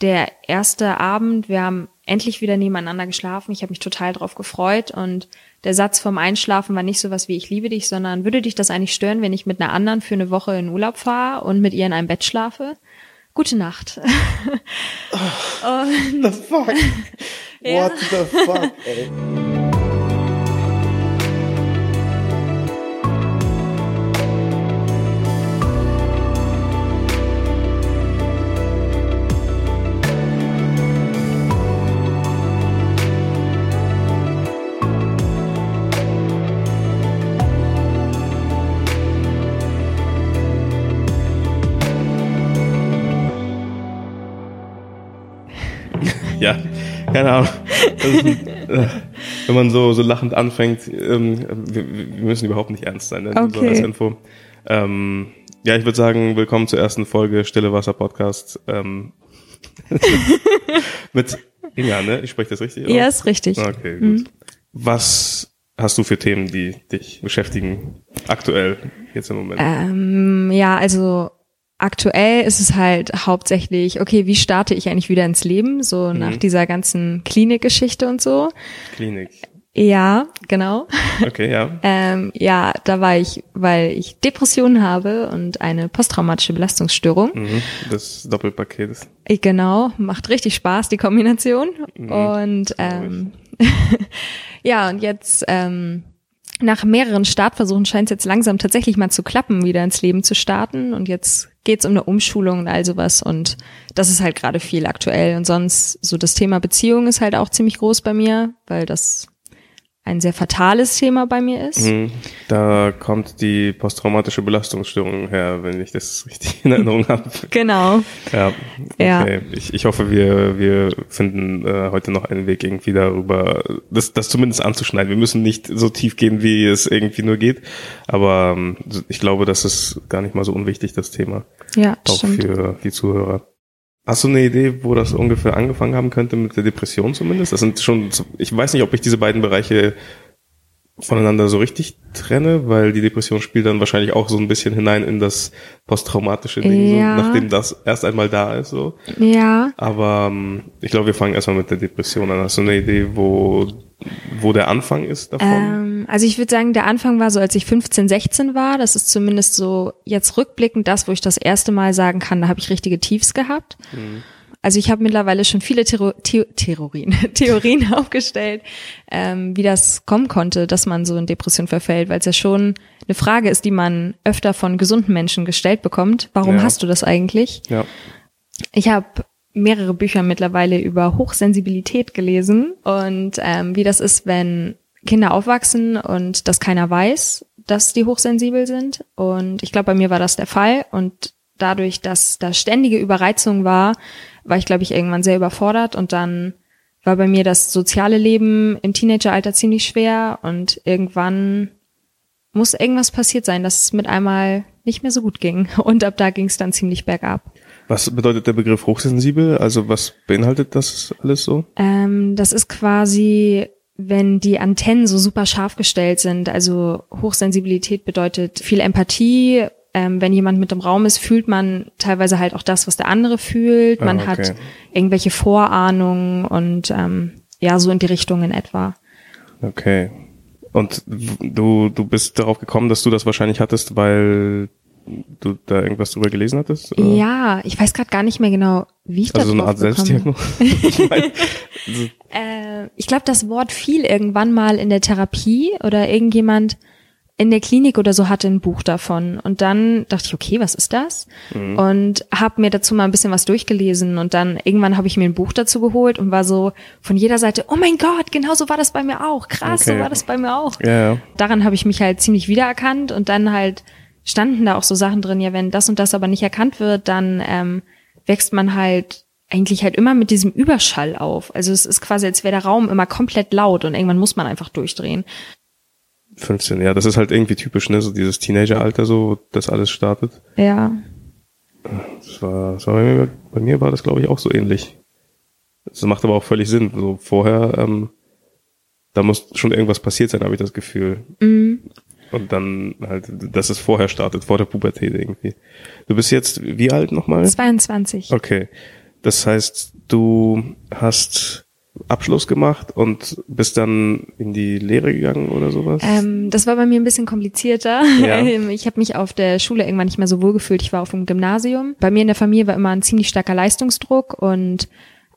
der erste Abend, wir haben endlich wieder nebeneinander geschlafen. Ich habe mich total drauf gefreut und der Satz vom Einschlafen war nicht so was wie ich liebe dich, sondern würde dich das eigentlich stören, wenn ich mit einer anderen für eine Woche in Urlaub fahre und mit ihr in einem Bett schlafe? Gute Nacht. Oh, the fuck? What the fuck, ey? Keine Ahnung. Ein, äh, wenn man so, so lachend anfängt, ähm, wir, wir müssen überhaupt nicht ernst sein, ne? Nur so Okay. als Info. Ähm, ja, ich würde sagen, willkommen zur ersten Folge Stille Wasser Podcast. Ähm, mit Inga, ne? Ich spreche das richtig ja, aus? ist richtig. Okay, gut. Was hast du für Themen, die dich beschäftigen, aktuell, jetzt im Moment? Ähm, ja, also aktuell ist es halt hauptsächlich, okay, wie starte ich eigentlich wieder ins Leben, so Mhm. nach dieser ganzen Klinikgeschichte und so. Klinik. Ja, genau. Okay, ja. Ähm, ja, da war ich, weil ich Depressionen habe und eine posttraumatische Belastungsstörung. Mhm. Das Doppelpaket ist. Ich- Genau, macht richtig Spaß, die Kombination. Mhm, Und ähm, ja, und jetzt ähm, nach mehreren Startversuchen scheint es jetzt langsam tatsächlich mal zu klappen, wieder ins Leben zu starten. Und jetzt geht's um eine Umschulung und all sowas. Und das ist halt gerade viel aktuell. Und sonst so das Thema Beziehung ist halt auch ziemlich groß bei mir, weil das ein sehr fatales Thema bei mir ist. Mhm. Da kommt die posttraumatische Belastungsstörung her, wenn ich das richtig in Erinnerung habe. Genau. Ja, Ja. okay. Ich, ich hoffe, wir, wir finden äh, heute noch einen Weg irgendwie darüber, das, das zumindest anzuschneiden. Wir müssen nicht so tief gehen, wie es irgendwie nur geht. Aber ähm, ich glaube, das ist gar nicht mal so unwichtig, das Thema. Ja, Auch stimmt. für die Zuhörer. Hast du eine Idee, wo das ungefähr angefangen haben könnte mit der Depression zumindest? Das sind schon, ich weiß nicht, ob ich diese beiden Bereiche voneinander so richtig trenne, weil die Depression spielt dann wahrscheinlich auch so ein bisschen hinein in das posttraumatische Ding, Ja. so, nachdem das erst einmal da ist, so. Ja. Aber ähm, ich glaube, wir fangen erstmal mit der Depression an. Hast du eine Idee, wo, wo der Anfang ist davon? Ähm, also ich würde sagen, der Anfang war so, als ich 15, 16 war. Das ist zumindest so jetzt rückblickend das, wo ich das erste Mal sagen kann, da habe ich richtige Tiefs gehabt. Also ich habe mittlerweile schon viele Terro The Theorien, Theorien aufgestellt, ähm, wie das kommen konnte, dass man so in Depression verfällt, weil es ja schon eine Frage ist, die man öfter von gesunden Menschen gestellt bekommt. Warum Ja. hast du das eigentlich? ja. Ich habe mehrere Bücher mittlerweile über Hochsensibilität gelesen und ähm, wie das ist, wenn Kinder aufwachsen und das keiner weiß, dass die hochsensibel sind. Und ich glaube, bei mir war das der Fall. Und dadurch, dass da ständige Überreizung war, war ich, glaube ich, irgendwann sehr überfordert. Und dann war bei mir das soziale Leben im Teenageralter ziemlich schwer. Und irgendwann muss irgendwas passiert sein, dass es mit einmal nicht mehr so gut ging. Und ab da ging es dann ziemlich bergab. Was bedeutet der Begriff hochsensibel? Also was beinhaltet das alles so? Ähm, das ist quasi, wenn die Antennen so super scharf gestellt sind. Also Hochsensibilität bedeutet viel Empathie. Ähm, wenn jemand mit im Raum ist, fühlt man teilweise halt auch das, was der andere fühlt. Man Ah, okay. hat irgendwelche Vorahnungen und ähm, ja, so in die Richtung in etwa. Okay. Und du, du bist darauf gekommen, dass du das wahrscheinlich hattest, weil du da irgendwas drüber gelesen hattest? oder? Ja, ich weiß gerade gar nicht mehr genau, wie ich Also so da eine Art Selbstdiagnose? ich mein, Äh, ich glaube, das Wort fiel irgendwann mal in der Therapie oder irgendjemand in der Klinik oder so hatte ein Buch davon. Und dann dachte ich, okay, was ist das? Mhm. Und habe mir dazu mal ein bisschen was durchgelesen. Und dann irgendwann habe ich mir ein Buch dazu geholt und war so von jeder Seite, oh mein Gott, genau so war das bei mir auch. Krass, Okay. so war das bei mir auch. ja, ja. Daran habe ich mich halt ziemlich wiedererkannt und dann halt standen da auch so Sachen drin, ja, wenn das und das aber nicht erkannt wird, dann ähm, wächst man halt eigentlich halt immer mit diesem Überschall auf. Also es ist quasi, als wäre der Raum immer komplett laut und irgendwann muss man einfach durchdrehen. 15, ja, das ist halt irgendwie typisch, ne, so dieses Teenageralter, so, wo das alles startet. Ja. Das war, das war bei, mir, bei mir war das, glaube ich, auch so ähnlich. Das macht aber auch völlig Sinn. So vorher, ähm, da muss schon irgendwas passiert sein, habe ich das Gefühl. Und dann halt, dass es vorher startet, vor der Pubertät irgendwie. Du bist jetzt wie alt nochmal? 22. Okay. Das heißt, du hast Abschluss gemacht und bist dann in die Lehre gegangen oder sowas? Ähm, das war bei mir ein bisschen komplizierter. Ja. Ich habe mich auf der Schule irgendwann nicht mehr so wohl gefühlt. Ich war auf dem Gymnasium. Bei mir in der Familie war immer ein ziemlich starker Leistungsdruck und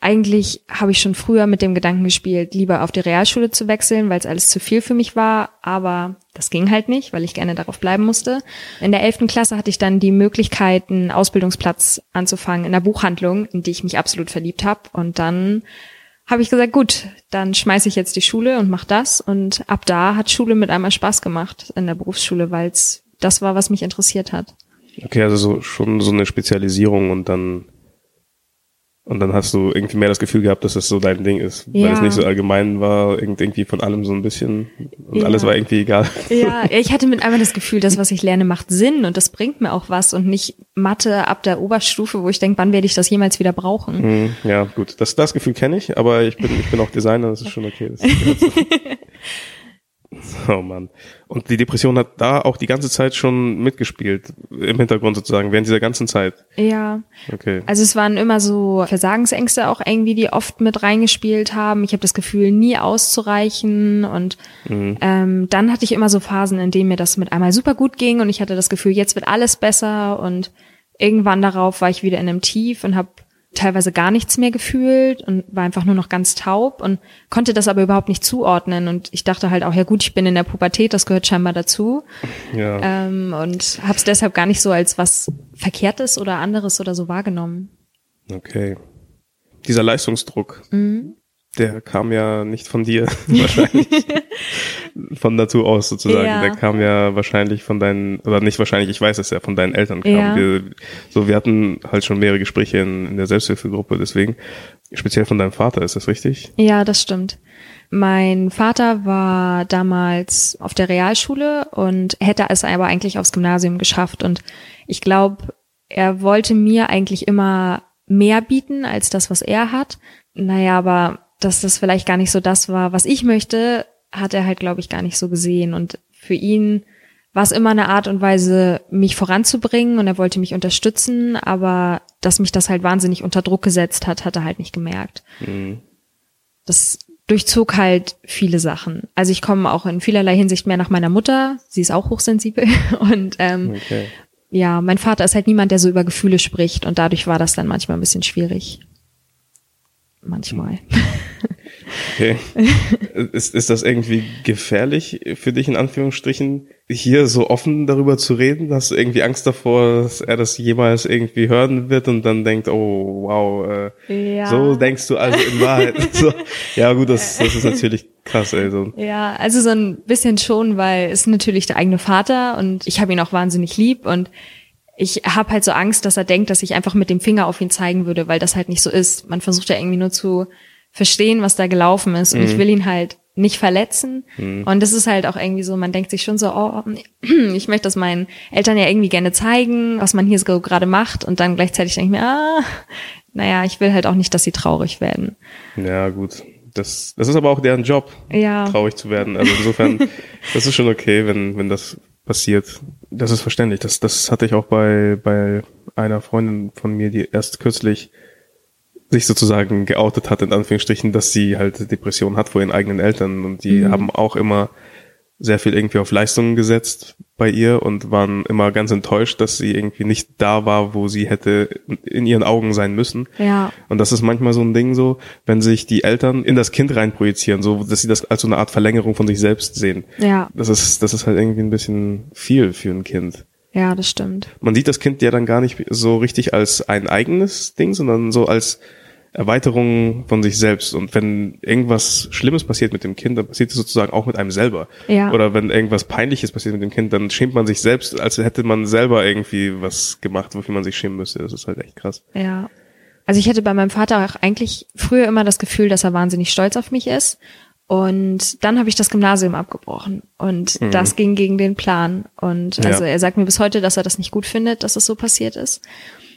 eigentlich habe ich schon früher mit dem Gedanken gespielt, lieber auf die Realschule zu wechseln, weil es alles zu viel für mich war. Aber das ging halt nicht, weil ich gerne darauf bleiben musste. In der elften Klasse hatte ich dann die Möglichkeit, einen Ausbildungsplatz anzufangen in der Buchhandlung, in die ich mich absolut verliebt habe. Und dann habe ich gesagt, gut, dann schmeiße ich jetzt die Schule und mach das. Und ab da hat Schule mit einmal Spaß gemacht in der Berufsschule, weil es das war, was mich interessiert hat. Okay, also so, schon so eine Spezialisierung und dann und dann hast du irgendwie mehr das Gefühl gehabt, dass das so dein Ding ist, weil Ja. es nicht so allgemein war, irgend- irgendwie von allem so ein bisschen und Ja. alles war irgendwie egal. Ja, ich hatte mit einmal das Gefühl, das, was ich lerne, macht Sinn und das bringt mir auch was und nicht Mathe ab der Oberstufe, wo ich denke, wann werde ich das jemals wieder brauchen? Hm, ja, gut. Das, das Gefühl kenne ich, aber ich bin, ich bin auch Designer, das ist schon okay. Oh Mann. Und die Depression hat da auch die ganze Zeit schon mitgespielt, im Hintergrund sozusagen, während dieser ganzen Zeit. Ja, Okay. also es waren immer so Versagensängste auch irgendwie, die oft mit reingespielt haben. Ich habe das Gefühl, nie auszureichen und ähm, dann hatte ich immer so Phasen, in denen mir das mit einmal super gut ging und ich hatte das Gefühl, jetzt wird alles besser und irgendwann darauf war ich wieder in einem Tief und habe teilweise gar nichts mehr gefühlt und war einfach nur noch ganz taub und konnte das aber überhaupt nicht zuordnen und ich dachte halt auch, ja gut, ich bin in der Pubertät, das gehört scheinbar dazu Ja. ähm, und habe es deshalb gar nicht so als was Verkehrtes oder anderes oder so wahrgenommen. Okay. Dieser Leistungsdruck, Mhm. Der kam ja nicht von dir, wahrscheinlich. von Natur aus sozusagen. Ja. Der kam ja wahrscheinlich von deinen, oder nicht wahrscheinlich, ich weiß es ja, von deinen Eltern kam. Ja. Wir, so, wir hatten halt schon mehrere Gespräche in, in der Selbsthilfegruppe, deswegen, speziell von deinem Vater, ist das richtig? Ja, das stimmt. Mein Vater war damals auf der Realschule und hätte es aber eigentlich aufs Gymnasium geschafft. Und ich glaube, er wollte mir eigentlich immer mehr bieten als das, was er hat. Naja, aber dass das vielleicht gar nicht so das war, was ich möchte, hat er halt, glaube ich, gar nicht so gesehen. Und für ihn war es immer eine Art und Weise, mich voranzubringen und er wollte mich unterstützen, aber dass mich das halt wahnsinnig unter Druck gesetzt hat, hat er halt nicht gemerkt Mhm. das durchzog halt viele Sachen. Also ich komme auch in vielerlei Hinsicht mehr nach meiner Mutter. Sie ist auch hochsensibel. Und ähm, Okay. ja, mein Vater ist halt niemand, der so über Gefühle spricht. Und dadurch war das dann manchmal ein bisschen schwierig. Manchmal. Okay. ist, ist das irgendwie gefährlich für dich in Anführungsstrichen, hier so offen darüber zu reden? Hast du irgendwie Angst davor, dass er das jemals irgendwie hören wird und dann denkt, oh wow, äh, Ja. so denkst du also in Wahrheit. so. Ja gut, das, das ist natürlich krass, ey. So. Ja, also so ein bisschen schon, weil es ist natürlich der eigene Vater und ich habe ihn auch wahnsinnig lieb und ich habe halt so Angst, dass er denkt, dass ich einfach mit dem Finger auf ihn zeigen würde, weil das halt nicht so ist. Man versucht ja irgendwie nur zu verstehen, was da gelaufen ist und ich will ihn halt nicht verletzen. Und das ist halt auch irgendwie so, man denkt sich schon so, oh, ich möchte das meinen Eltern ja irgendwie gerne zeigen, was man hier so gerade macht und dann gleichzeitig denke ich mir, ah, naja, ich will halt auch nicht, dass sie traurig werden. Ja gut. Das, das ist aber auch deren Job, Ja. traurig zu werden. Also insofern, das ist schon okay, wenn, wenn das passiert. Das ist verständlich. Das, das hatte ich auch bei, bei einer Freundin von mir, die erst kürzlich sich sozusagen geoutet hat, in Anführungsstrichen, dass sie halt Depressionen hat vor ihren eigenen Eltern. Und die haben auch immer sehr viel irgendwie auf Leistungen gesetzt bei ihr und waren immer ganz enttäuscht, dass sie irgendwie nicht da war, wo sie hätte in ihren Augen sein müssen. Ja. Und das ist manchmal so ein Ding so, wenn sich die Eltern in das Kind reinprojizieren, so, dass sie das als so eine Art Verlängerung von sich selbst sehen. Ja. Das ist, das ist halt irgendwie ein bisschen viel für ein Kind. Ja, das stimmt. Man sieht das Kind ja dann gar nicht so richtig als ein eigenes Ding, sondern so als Erweiterung von sich selbst. Und wenn irgendwas Schlimmes passiert mit dem Kind, dann passiert es sozusagen auch mit einem selber. Ja. Oder wenn irgendwas Peinliches passiert mit dem Kind, dann schämt man sich selbst, als hätte man selber irgendwie was gemacht, wofür man sich schämen müsste. Das ist halt echt krass. Ja. Also ich hatte bei meinem Vater auch eigentlich früher immer das Gefühl, dass er wahnsinnig stolz auf mich ist. Und dann habe ich das Gymnasium abgebrochen. Und das ging gegen den Plan. Und Ja. also er sagt mir bis heute, dass er das nicht gut findet, dass es so passiert ist.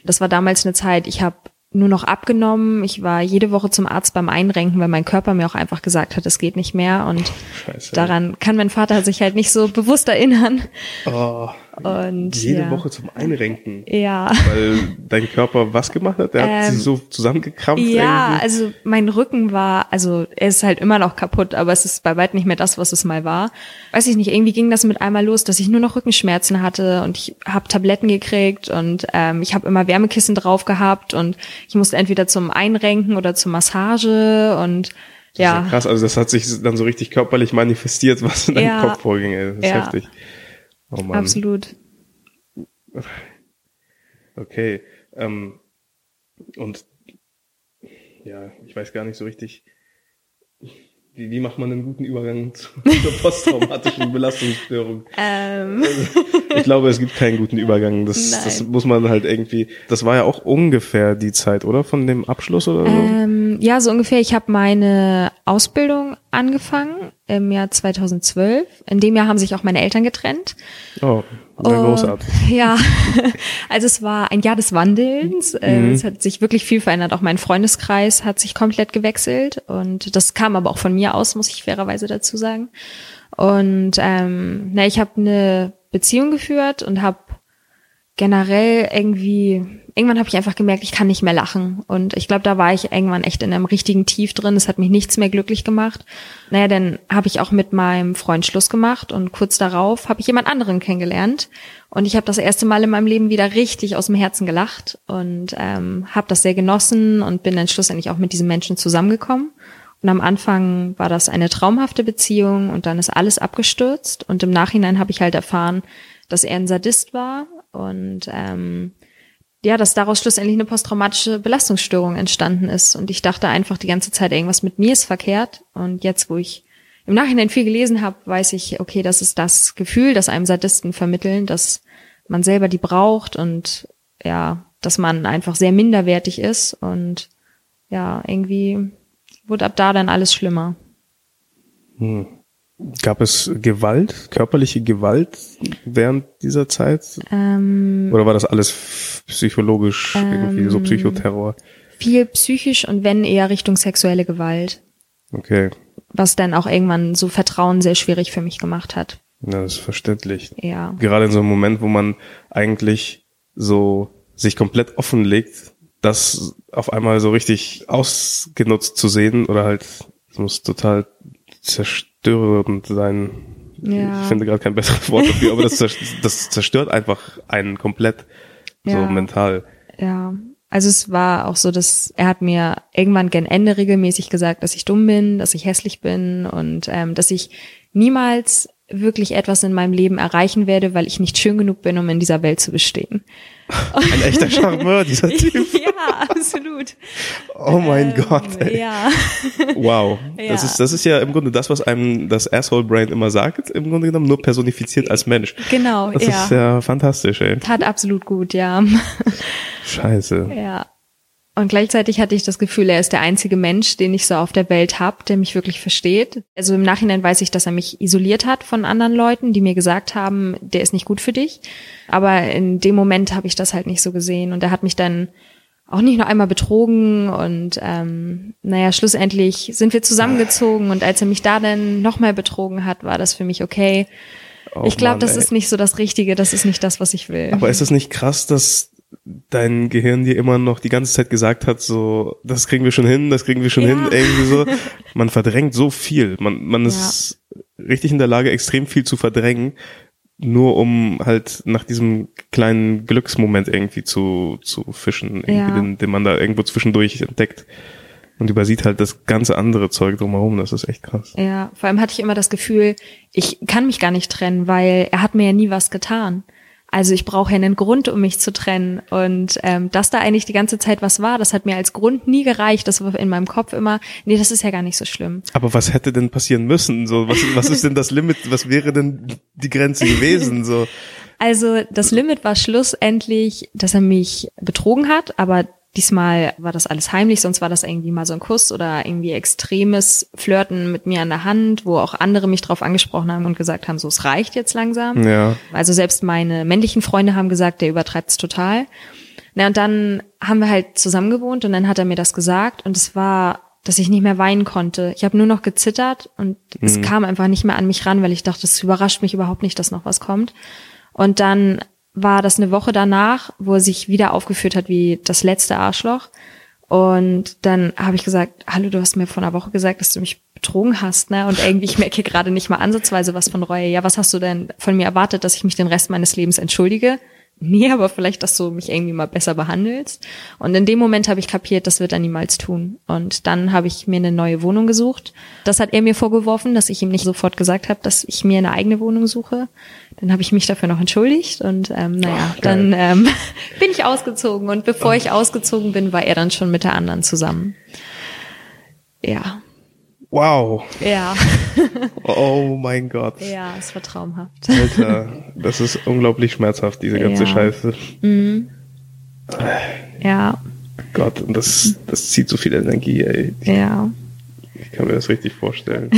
Das war damals eine Zeit, ich habe nur noch abgenommen. Ich war jede Woche zum Arzt beim Einrenken, weil mein Körper mir auch einfach gesagt hat, es geht nicht mehr. Und Scheiße. daran kann mein Vater sich halt nicht so bewusst erinnern. Oh. Und Jede ja. Woche zum Einrenken. Ja. Weil dein Körper was gemacht hat? Der hat Ähm, sich so zusammengekrampft Ja, irgendwie. also mein Rücken war, also er ist halt immer noch kaputt, aber es ist bei weitem nicht mehr das, was es mal war. Weiß ich nicht, irgendwie ging das mit einmal los, dass ich nur noch Rückenschmerzen hatte und ich habe Tabletten gekriegt und ähm, ich habe immer Wärmekissen drauf gehabt und ich musste entweder zum Einrenken oder zur Massage und Das ist ja ja, krass, also das hat sich dann so richtig körperlich manifestiert, was in deinem Ja. Kopf vorging. Ey. Das ist Ja. heftig. Oh Mann. absolut. Okay. Ähm, und ja, ich weiß gar nicht so richtig, wie, wie macht man einen guten Übergang zu, zur posttraumatischen Belastungsstörung? Ähm, Ich glaube, es gibt keinen guten Übergang. Das, Nein. das muss man halt irgendwie. Das war ja auch ungefähr die Zeit, oder? Von dem Abschluss oder so? ähm, ja, so ungefähr. Ich habe meine Ausbildung angefangen im Jahr 2012. In dem Jahr haben sich auch meine Eltern getrennt. oh, sehr Oh, großartig. Ja, also es war ein Jahr des Wandelns. Äh, Mhm. Es hat sich wirklich viel verändert. Auch mein Freundeskreis hat sich komplett gewechselt. Und das kam aber auch von mir aus, muss ich fairerweise dazu sagen. Und ähm, na, ich habe eine Beziehung geführt und habe generell irgendwie, irgendwann habe ich einfach gemerkt, ich kann nicht mehr lachen. Und ich glaube, da war ich irgendwann echt in einem richtigen Tief drin. Es hat mich nichts mehr glücklich gemacht. Naja, dann habe ich auch mit meinem Freund Schluss gemacht und kurz darauf habe ich jemand anderen kennengelernt. Und ich habe das erste Mal in meinem Leben wieder richtig aus dem Herzen gelacht und ähm, habe das sehr genossen und bin dann schlussendlich auch mit diesem Menschen zusammengekommen. Und am Anfang war das eine traumhafte Beziehung und dann ist alles abgestürzt. Und im Nachhinein habe ich halt erfahren, dass er ein Sadist war und ähm, ja, dass daraus schlussendlich eine posttraumatische Belastungsstörung entstanden ist. Und ich dachte einfach die ganze Zeit, irgendwas mit mir ist verkehrt. Und jetzt, wo ich im Nachhinein viel gelesen habe, weiß ich, okay, das ist das Gefühl, das einem Sadisten vermitteln, dass man selber die braucht und ja, dass man einfach sehr minderwertig ist. Und ja, irgendwie wurde ab da dann alles schlimmer. Gab es Gewalt, körperliche Gewalt während dieser Zeit? Ähm, Oder war das alles psychologisch, irgendwie so Ähm, Psychoterror? viel psychisch und wenn eher Richtung sexuelle Gewalt, Okay, was dann auch irgendwann so Vertrauen sehr schwierig für mich gemacht hat. ja, das ist verständlich. Ja. Gerade in so einem Moment, wo man eigentlich so sich komplett offenlegt, das auf einmal so richtig ausgenutzt zu sehen oder halt, es muss total zerstörend sein. Ja. Ich finde gerade kein besseres Wort dafür, aber das, das zerstört einfach einen komplett so Ja. mental. Ja, also es war auch so, dass er hat mir irgendwann gen Ende regelmäßig gesagt, dass ich dumm bin, dass ich hässlich bin und ähm, dass ich niemals wirklich etwas in meinem Leben erreichen werde, weil ich nicht schön genug bin, um in dieser Welt zu bestehen. Ein echter Charmeur, dieser Typ. ja, absolut. Oh mein Ähm, Gott, ey. Ja, Wow. Ja. Das ist, das ist ja im Grunde das, was einem das Asshole Brain immer sagt, im Grunde genommen, nur personifiziert als Mensch. genau, Das ja. ist ja fantastisch, ey. Tat absolut gut, ja. Scheiße. Ja. Und gleichzeitig hatte ich das Gefühl, er ist der einzige Mensch, den ich so auf der Welt hab, der mich wirklich versteht. Also im Nachhinein weiß ich, dass er mich isoliert hat von anderen Leuten, die mir gesagt haben, der ist nicht gut für dich. Aber in dem Moment habe ich das halt nicht so gesehen. Und er hat mich dann auch nicht nur einmal betrogen und ähm, naja, schlussendlich sind wir zusammengezogen und als er mich da dann nochmal betrogen hat, war das für mich okay. Oh ich glaube, das ey. ist nicht so das Richtige, das ist nicht das, was ich will. Aber ist es nicht krass, dass dein Gehirn dir immer noch die ganze Zeit gesagt hat, so, das kriegen wir schon hin, das kriegen wir schon Ja. hin, irgendwie so. Man verdrängt so viel. Man, man ist richtig in der Lage, extrem viel zu verdrängen, nur um halt nach diesem kleinen Glücksmoment irgendwie zu, zu fischen, irgendwie Ja. den, den man da irgendwo zwischendurch entdeckt. Und übersieht halt das ganze andere Zeug drumherum. Das ist echt krass. Ja, vor allem hatte ich immer das Gefühl, ich kann mich gar nicht trennen, weil er hat mir ja nie was getan. Also ich brauche ja einen Grund, um mich zu trennen. Und ähm, dass da eigentlich die ganze Zeit was war, das hat mir als Grund nie gereicht. Das war in meinem Kopf immer, nee, das ist ja gar nicht so schlimm. Aber was hätte denn passieren müssen? So, was, was ist denn das Limit? Was wäre denn die Grenze gewesen? So, Also das Limit war schlussendlich, dass er mich betrogen hat, aber diesmal war das alles heimlich, sonst war das irgendwie mal so ein Kuss oder irgendwie extremes Flirten mit mir an der Hand, wo auch andere mich drauf angesprochen haben und gesagt haben, so es reicht jetzt langsam. ja. Also selbst meine männlichen Freunde haben gesagt, der übertreibt's total. Na und dann haben wir halt zusammen gewohnt und dann hat er mir das gesagt und es war, dass ich nicht mehr weinen konnte. Ich habe nur noch gezittert und es kam einfach nicht mehr an mich ran, weil ich dachte, es überrascht mich überhaupt nicht, dass noch was kommt. Und dann war das eine Woche danach, wo er sich wieder aufgeführt hat wie das letzte Arschloch. Und dann habe ich gesagt, hallo, du hast mir vor einer Woche gesagt, dass du mich betrogen hast, ne? Und irgendwie, ich merke gerade nicht mal ansatzweise was von Reue. Ja, was hast du denn von mir erwartet, dass ich mich den Rest meines Lebens entschuldige? Nee, aber vielleicht, dass du mich irgendwie mal besser behandelst. Und in dem Moment habe ich kapiert, das wird er niemals tun. Und dann habe ich mir eine neue Wohnung gesucht. Das hat er mir vorgeworfen, dass ich ihm nicht sofort gesagt habe, dass ich mir eine eigene Wohnung suche. Dann habe ich mich dafür noch entschuldigt und ähm, naja, Ach, dann ähm, bin ich ausgezogen. Und bevor ich ausgezogen bin, war er dann schon mit der anderen zusammen. Ja. Wow. Ja. oh mein Gott. Ja, es war traumhaft. Alter, das ist unglaublich schmerzhaft, diese ganze ja. Scheiße. Mhm. Ja. Gott, und das, das zieht so viel Energie, ey. Ja. Ich kann mir das richtig vorstellen.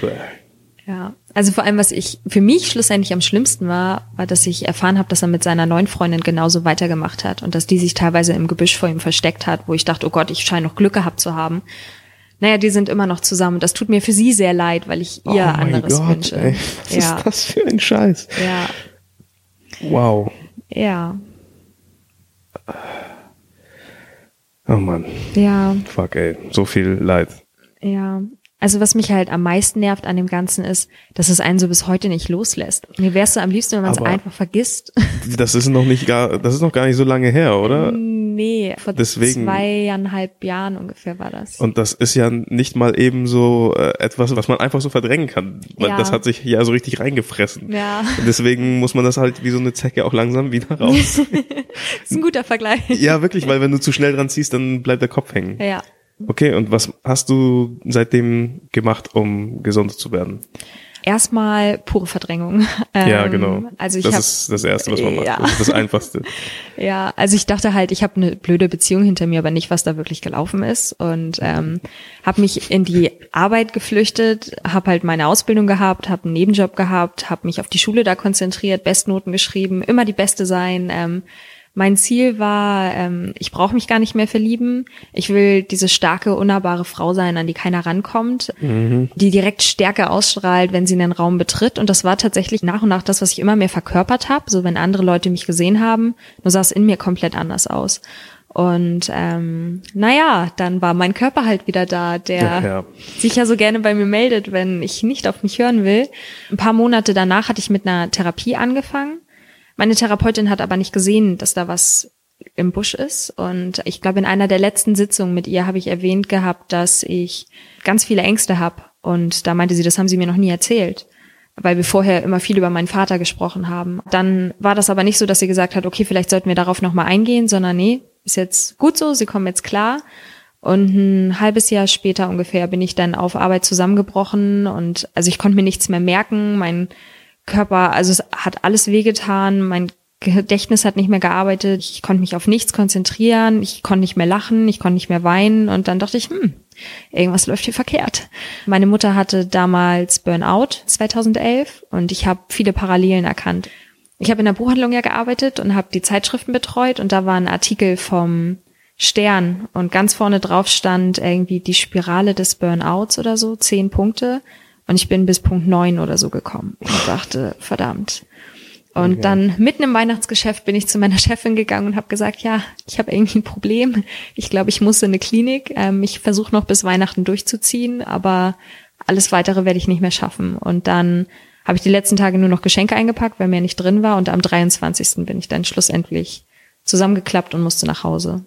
ja. Also vor allem, was ich für mich schlussendlich am schlimmsten war, war, dass ich erfahren habe, dass er mit seiner neuen Freundin genauso weitergemacht hat und dass die sich teilweise im Gebüsch vor ihm versteckt hat, wo ich dachte, oh Gott, ich scheine noch Glück gehabt zu haben naja, die sind immer noch zusammen. Das tut mir für sie sehr leid, weil ich ihr oh anderes Gott, wünsche. Ey, was ja. ist das für ein Scheiß? Ja. Wow. Ja. Oh Mann. Ja. Fuck, ey. So viel Leid. Ja. Also was mich halt am meisten nervt an dem Ganzen ist, dass es einen so bis heute nicht loslässt. Mir wärst du am liebsten, wenn man es einfach vergisst. Das ist noch nicht gar, das ist noch gar nicht so lange her, oder? Nee, vor Deswegen, zweieinhalb Jahren ungefähr war das. Und das ist ja nicht mal eben so äh, etwas, was man einfach so verdrängen kann. Weil ja. das hat sich ja so richtig reingefressen. Ja. Und deswegen muss man das halt wie so eine Zecke auch langsam wieder raus. das ist ein guter Vergleich. Ja, wirklich, weil wenn du zu schnell dran ziehst, dann bleibt der Kopf hängen. Ja. Okay, und was hast du seitdem gemacht, um gesund zu werden? Erstmal pure Verdrängung. ja, ähm, genau. Also ich das hab, ist das Erste, was man macht. Ja. Das ist das Einfachste. ja, also ich dachte halt, ich habe eine blöde Beziehung hinter mir, aber nicht, was da wirklich gelaufen ist. Und ähm, habe mich in die Arbeit geflüchtet, habe halt meine Ausbildung gehabt, habe einen Nebenjob gehabt, habe mich auf die Schule da konzentriert, Bestnoten geschrieben, immer die Beste sein. Ähm, mein Ziel war, ähm, ich brauche mich gar nicht mehr verlieben. Ich will diese starke, unnahbare Frau sein, an die keiner rankommt, mhm. die direkt Stärke ausstrahlt, wenn sie einen Raum betritt. Und das war tatsächlich nach und nach das, was ich immer mehr verkörpert habe. So wenn andere Leute mich gesehen haben, nur sah es in mir komplett anders aus. Und ähm, naja, dann war mein Körper halt wieder da, der ja, ja. sich ja so gerne bei mir meldet, wenn ich nicht auf mich hören will. Ein paar Monate danach hatte ich mit einer Therapie angefangen meine Therapeutin hat aber nicht gesehen, dass da was im Busch ist. Und ich glaube, in einer der letzten Sitzungen mit ihr habe ich erwähnt gehabt, dass ich ganz viele Ängste habe. Und da meinte sie, das haben sie mir noch nie erzählt, weil wir vorher immer viel über meinen Vater gesprochen haben. Dann war das aber nicht so, dass sie gesagt hat, okay, vielleicht sollten wir darauf nochmal eingehen, sondern nee, ist jetzt gut so, sie kommen jetzt klar. Und ein halbes Jahr später ungefähr bin ich dann auf Arbeit zusammengebrochen und also ich konnte mir nichts mehr merken. Mein Körper, also es hat alles wehgetan, mein Gedächtnis hat nicht mehr gearbeitet, ich konnte mich auf nichts konzentrieren, ich konnte nicht mehr lachen, ich konnte nicht mehr weinen und dann dachte ich, hm, irgendwas läuft hier verkehrt. Meine Mutter hatte damals Burnout 2011 und ich habe viele Parallelen erkannt. Ich habe in der Buchhandlung ja gearbeitet und habe die Zeitschriften betreut und da war ein Artikel vom Stern und ganz vorne drauf stand irgendwie die Spirale des Burnouts oder so, zehn Punkte. Und ich bin bis Punkt neun oder so gekommen und dachte, verdammt. Und okay. dann mitten im Weihnachtsgeschäft bin ich zu meiner Chefin gegangen und habe gesagt, ja, ich habe irgendwie ein Problem. Ich glaube, ich muss in eine Klinik. Ähm, ich versuche noch bis Weihnachten durchzuziehen, aber alles weitere werde ich nicht mehr schaffen. Und dann habe ich die letzten Tage nur noch Geschenke eingepackt, weil mehr nicht drin war. Und am 23. bin ich dann schlussendlich zusammengeklappt und musste nach Hause.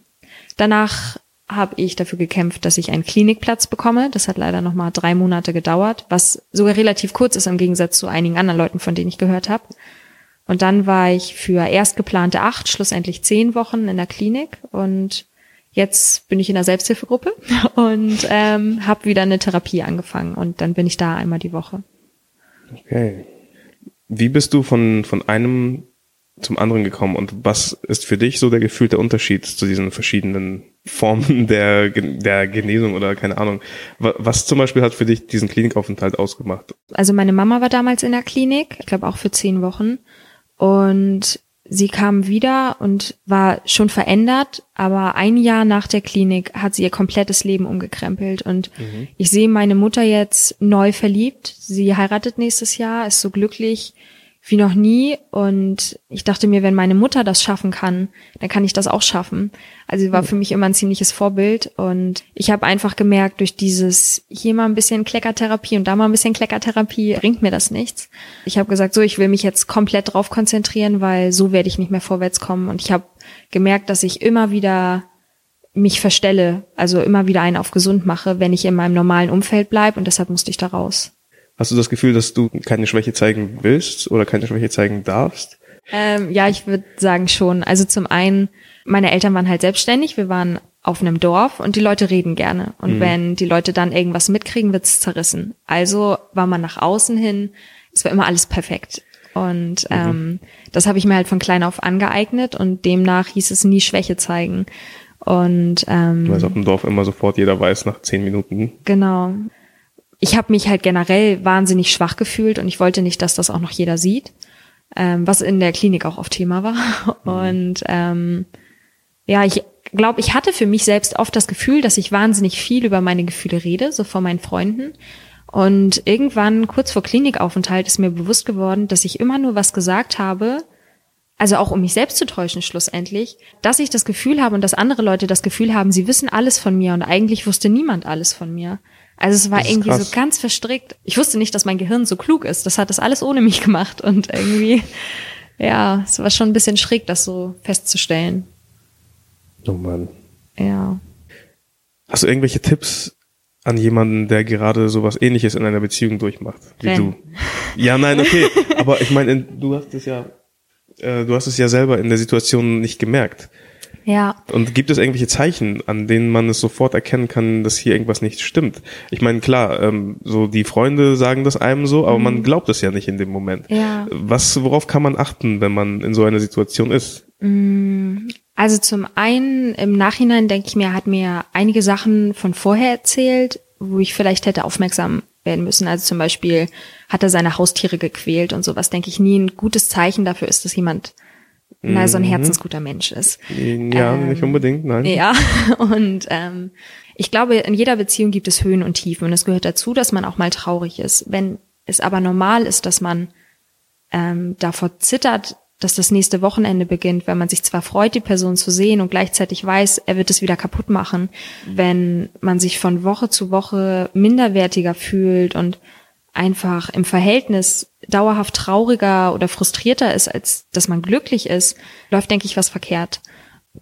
Danach habe ich dafür gekämpft, dass ich einen Klinikplatz bekomme. Das hat leider noch mal drei Monate gedauert, was sogar relativ kurz ist im Gegensatz zu einigen anderen Leuten, von denen ich gehört habe. Und dann war ich für erst geplante acht, schlussendlich zehn Wochen in der Klinik und jetzt bin ich in der Selbsthilfegruppe und ähm, habe wieder eine Therapie angefangen und dann bin ich da einmal die Woche. Okay. Wie bist du von, von einem zum anderen gekommen und was ist für dich so der gefühlte Unterschied zu diesen verschiedenen Formen der, der Genesung oder keine Ahnung. Was zum Beispiel hat für dich diesen Klinikaufenthalt ausgemacht? Also meine Mama war damals in der Klinik, ich glaube auch für zehn Wochen. Und sie kam wieder und war schon verändert, aber ein Jahr nach der Klinik hat sie ihr komplettes Leben umgekrempelt. Und mhm. ich sehe meine Mutter jetzt neu verliebt. Sie heiratet nächstes Jahr, ist so glücklich wie noch nie. Und ich dachte mir, wenn meine Mutter das schaffen kann, dann kann ich das auch schaffen. Also sie war für mich immer ein ziemliches Vorbild. Und ich habe einfach gemerkt, durch dieses hier mal ein bisschen Kleckertherapie und da mal ein bisschen Kleckertherapie bringt mir das nichts. Ich habe gesagt, so, ich will mich jetzt komplett drauf konzentrieren, weil so werde ich nicht mehr vorwärts kommen. Und ich habe gemerkt, dass ich immer wieder mich verstelle, also immer wieder einen auf gesund mache, wenn ich in meinem normalen Umfeld bleibe und deshalb musste ich da raus. Hast du das Gefühl, dass du keine Schwäche zeigen willst oder keine Schwäche zeigen darfst? Ähm, ja, ich würde sagen schon. Also zum einen, meine Eltern waren halt selbstständig, wir waren auf einem Dorf und die Leute reden gerne. Und mhm. wenn die Leute dann irgendwas mitkriegen, wird's zerrissen. Also war man nach außen hin, es war immer alles perfekt. Und mhm. ähm, das habe ich mir halt von klein auf angeeignet und demnach hieß es nie Schwäche zeigen. Und ähm, Weil es auf dem Dorf immer sofort jeder weiß nach zehn Minuten. Genau ich habe mich halt generell wahnsinnig schwach gefühlt und ich wollte nicht, dass das auch noch jeder sieht, ähm, was in der Klinik auch oft Thema war. Mhm. Und ähm, ja, ich glaube, ich hatte für mich selbst oft das Gefühl, dass ich wahnsinnig viel über meine Gefühle rede, so vor meinen Freunden. Und irgendwann, kurz vor Klinikaufenthalt, ist mir bewusst geworden, dass ich immer nur was gesagt habe, also auch um mich selbst zu täuschen schlussendlich, dass ich das Gefühl habe und dass andere Leute das Gefühl haben, sie wissen alles von mir und eigentlich wusste niemand alles von mir. Also es war irgendwie krass. so ganz verstrickt. Ich wusste nicht, dass mein Gehirn so klug ist. Das hat das alles ohne mich gemacht und irgendwie, ja, es war schon ein bisschen schräg, das so festzustellen. Oh Mann. Ja. Hast du irgendwelche Tipps an jemanden, der gerade sowas ähnliches in einer Beziehung durchmacht, wie Renn. du? Ja, nein, okay. Aber ich meine, du hast es ja, äh, du hast es ja selber in der Situation nicht gemerkt. Ja. Und gibt es irgendwelche Zeichen, an denen man es sofort erkennen kann, dass hier irgendwas nicht stimmt? Ich meine, klar, ähm, so die Freunde sagen das einem so, aber mhm. man glaubt es ja nicht in dem Moment. Ja. Was, worauf kann man achten, wenn man in so einer Situation ist? Mm, also zum einen im Nachhinein denke ich mir, hat mir einige Sachen von vorher erzählt, wo ich vielleicht hätte aufmerksam werden müssen. Also zum Beispiel hat er seine Haustiere gequält und sowas, denke ich nie ein gutes Zeichen dafür ist, dass jemand na, so ein mhm. herzensguter Mensch ist. Ja, ähm, nicht unbedingt, nein. Ja, und ähm, ich glaube, in jeder Beziehung gibt es Höhen und Tiefen und es gehört dazu, dass man auch mal traurig ist. Wenn es aber normal ist, dass man ähm, davor zittert, dass das nächste Wochenende beginnt, wenn man sich zwar freut, die Person zu sehen und gleichzeitig weiß, er wird es wieder kaputt machen, wenn man sich von Woche zu Woche minderwertiger fühlt und einfach im Verhältnis dauerhaft trauriger oder frustrierter ist, als dass man glücklich ist, läuft, denke ich, was verkehrt.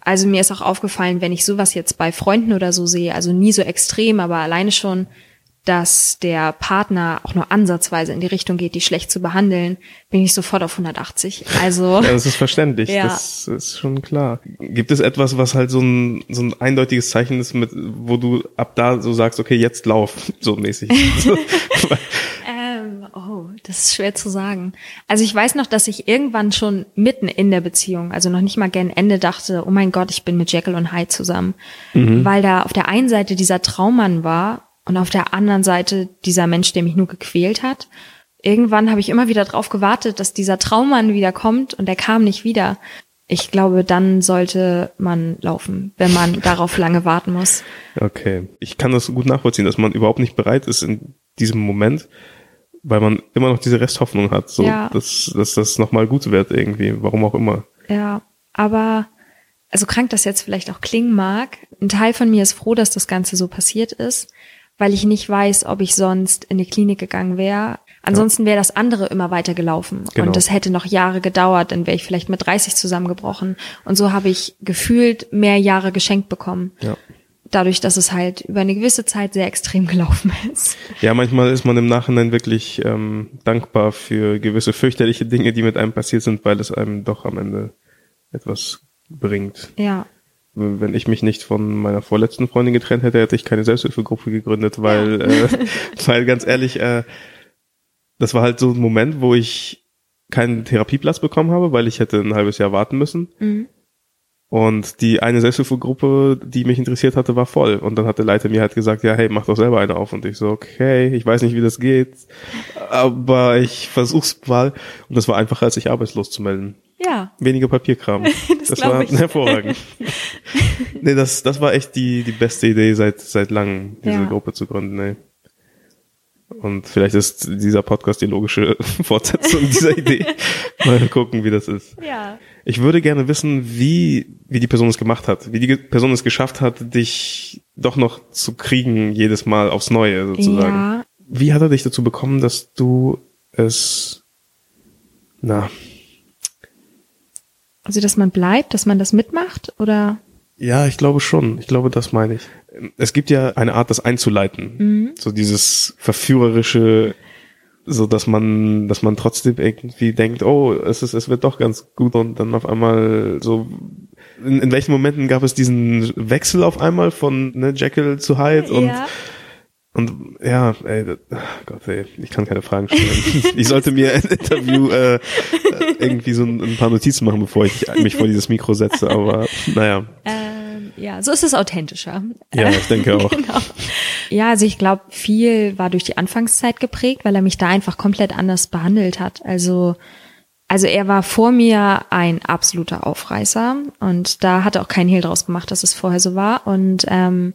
Also mir ist auch aufgefallen, wenn ich sowas jetzt bei Freunden oder so sehe, also nie so extrem, aber alleine schon, dass der Partner auch nur ansatzweise in die Richtung geht, die schlecht zu behandeln, bin ich sofort auf 180. Also ja, das ist verständlich, ja. das ist schon klar. Gibt es etwas, was halt so ein so ein eindeutiges Zeichen ist, mit wo du ab da so sagst, okay, jetzt lauf so mäßig. Oh, das ist schwer zu sagen. Also ich weiß noch, dass ich irgendwann schon mitten in der Beziehung, also noch nicht mal gern Ende, dachte, oh mein Gott, ich bin mit Jekyll und Hyde zusammen. Mhm. Weil da auf der einen Seite dieser Traummann war und auf der anderen Seite dieser Mensch, der mich nur gequält hat. Irgendwann habe ich immer wieder drauf gewartet, dass dieser Traummann wieder kommt und er kam nicht wieder. Ich glaube, dann sollte man laufen, wenn man darauf lange warten muss. Okay. Ich kann das gut nachvollziehen, dass man überhaupt nicht bereit ist, in diesem Moment weil man immer noch diese Resthoffnung hat, so, ja. dass, dass das nochmal gut wird irgendwie, warum auch immer. Ja, aber, also krank das jetzt vielleicht auch klingen mag, ein Teil von mir ist froh, dass das Ganze so passiert ist, weil ich nicht weiß, ob ich sonst in die Klinik gegangen wäre. Ansonsten wäre das andere immer weiter gelaufen genau. und das hätte noch Jahre gedauert, dann wäre ich vielleicht mit 30 zusammengebrochen und so habe ich gefühlt mehr Jahre geschenkt bekommen. Ja dadurch, dass es halt über eine gewisse Zeit sehr extrem gelaufen ist. Ja, manchmal ist man im Nachhinein wirklich ähm, dankbar für gewisse fürchterliche Dinge, die mit einem passiert sind, weil es einem doch am Ende etwas bringt. Ja. Wenn ich mich nicht von meiner vorletzten Freundin getrennt hätte, hätte ich keine Selbsthilfegruppe gegründet, weil, ja. äh, weil ganz ehrlich, äh, das war halt so ein Moment, wo ich keinen Therapieplatz bekommen habe, weil ich hätte ein halbes Jahr warten müssen. Mhm. Und die eine Selbsthilfegruppe, die mich interessiert hatte, war voll. Und dann hat der Leiter mir halt gesagt, ja, hey, mach doch selber eine auf. Und ich so, okay, ich weiß nicht, wie das geht, aber ich versuch's mal. Und das war einfacher, als sich arbeitslos zu melden. Ja. Weniger Papierkram. das, das war ich. hervorragend. nee, das, das war echt die, die beste Idee seit, seit langem, diese ja. Gruppe zu gründen, ey. Und vielleicht ist dieser Podcast die logische Fortsetzung dieser Idee. Mal gucken, wie das ist. Ja. Ich würde gerne wissen, wie, wie die Person es gemacht hat, wie die Person es geschafft hat, dich doch noch zu kriegen, jedes Mal aufs Neue sozusagen. Ja. Wie hat er dich dazu bekommen, dass du es, na, Also, dass man bleibt, dass man das mitmacht oder? Ja, ich glaube schon. Ich glaube, das meine ich. Es gibt ja eine Art, das einzuleiten. So dieses verführerische, so dass man, dass man trotzdem irgendwie denkt, oh, es ist, es wird doch ganz gut und dann auf einmal so. In, in welchen Momenten gab es diesen Wechsel auf einmal von ne, Jekyll zu Hyde und ja. Und ja, ey, das- Gott, ey, ich kann keine Fragen stellen. ich sollte mir ein Interview äh, irgendwie so ein, ein paar Notizen machen, bevor ich mich vor dieses Mikro setze. Aber naja, Ähm, ja, so ist es authentischer. ja, ich denke auch. Genau. Ja, also ich glaube, viel war durch die Anfangszeit geprägt, weil er mich da einfach komplett anders behandelt hat. Also, also er war vor mir ein absoluter Aufreißer und da hat er auch keinen Hehl draus gemacht, dass es vorher so war. Und ähm,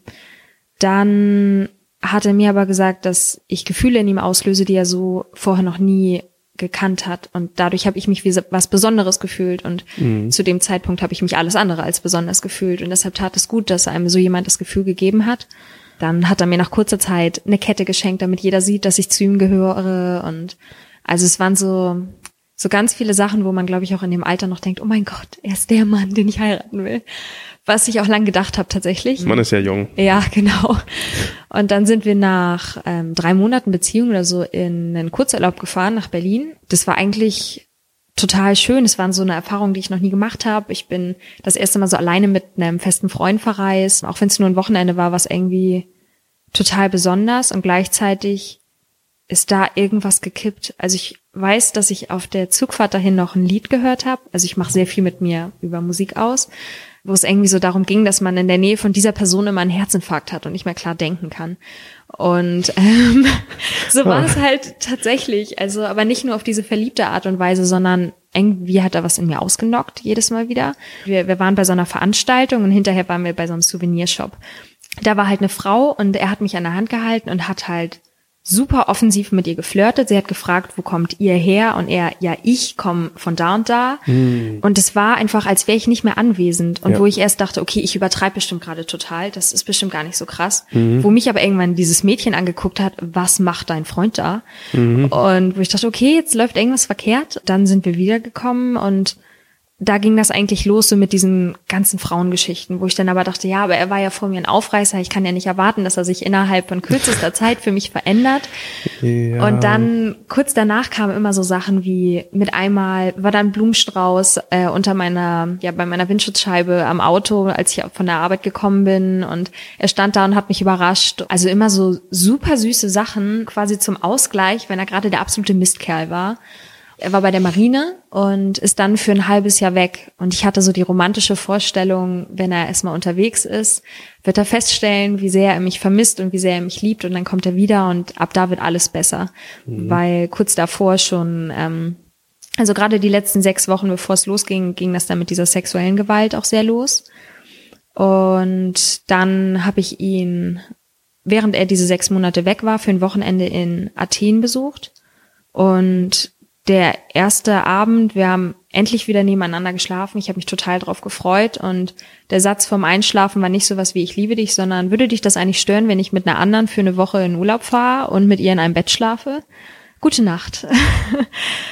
dann hat er mir aber gesagt, dass ich Gefühle in ihm auslöse, die er so vorher noch nie gekannt hat. Und dadurch habe ich mich wie was Besonderes gefühlt. Und zu dem Zeitpunkt habe ich mich alles andere als besonders gefühlt. Und deshalb tat es gut, dass einem so jemand das Gefühl gegeben hat. Dann hat er mir nach kurzer Zeit eine Kette geschenkt, damit jeder sieht, dass ich zu ihm gehöre. Und also es waren so, so ganz viele Sachen, wo man, glaube ich, auch in dem Alter noch denkt, oh mein Gott, er ist der Mann, den ich heiraten will. Was ich auch lang gedacht habe tatsächlich. Man ist ja jung. Ja, genau. Und dann sind wir nach ähm, drei Monaten Beziehung oder so in einen Kurzurlaub gefahren nach Berlin. Das war eigentlich total schön. Es war so eine Erfahrung, die ich noch nie gemacht habe. Ich bin das erste Mal so alleine mit einem festen Freund verreist. Auch wenn es nur ein Wochenende war, was irgendwie total besonders und gleichzeitig ist da irgendwas gekippt. Also ich weiß, dass ich auf der Zugfahrt dahin noch ein Lied gehört habe. Also ich mache sehr viel mit mir über Musik aus, wo es irgendwie so darum ging, dass man in der Nähe von dieser Person immer einen Herzinfarkt hat und nicht mehr klar denken kann. Und ähm, so war es halt tatsächlich. Also, aber nicht nur auf diese verliebte Art und Weise, sondern irgendwie hat er was in mir ausgenockt, jedes Mal wieder. Wir, wir waren bei so einer Veranstaltung und hinterher waren wir bei so einem Souvenirshop. Da war halt eine Frau und er hat mich an der Hand gehalten und hat halt super offensiv mit ihr geflirtet. Sie hat gefragt, wo kommt ihr her? Und er, ja, ich komme von da und da. Und es war einfach, als wäre ich nicht mehr anwesend. Und Ja. wo ich erst dachte, okay, ich übertreibe bestimmt gerade total. Das ist bestimmt gar nicht so krass. Wo mich aber irgendwann dieses Mädchen angeguckt hat, was macht dein Freund da? Und wo ich dachte, okay, jetzt läuft irgendwas verkehrt. Dann sind wir wiedergekommen und da ging das eigentlich los so mit diesen ganzen Frauengeschichten, wo ich dann aber dachte, ja, aber er war ja vor mir ein Aufreißer, ich kann ja nicht erwarten, dass er sich innerhalb von kürzester Zeit für mich verändert. Ja. Und dann kurz danach kamen immer so Sachen wie mit einmal war da ein Blumenstrauß äh, unter meiner ja bei meiner Windschutzscheibe am Auto, als ich von der Arbeit gekommen bin und er stand da und hat mich überrascht. Also immer so super süße Sachen quasi zum Ausgleich, wenn er gerade der absolute Mistkerl war. Er war bei der Marine und ist dann für ein halbes Jahr weg. Und ich hatte so die romantische Vorstellung, wenn er erstmal unterwegs ist, wird er feststellen, wie sehr er mich vermisst und wie sehr er mich liebt. Und dann kommt er wieder und ab da wird alles besser. Weil kurz davor schon, ähm, also gerade die letzten sechs Wochen, bevor es losging, ging das dann mit dieser sexuellen Gewalt auch sehr los. Und dann habe ich ihn, während er diese sechs Monate weg war, für ein Wochenende in Athen besucht. Und der erste Abend, wir haben endlich wieder nebeneinander geschlafen. Ich habe mich total drauf gefreut. Und der Satz vom Einschlafen war nicht sowas wie ich liebe dich, sondern würde dich das eigentlich stören, wenn ich mit einer anderen für eine Woche in Urlaub fahre und mit ihr in einem Bett schlafe? Gute Nacht.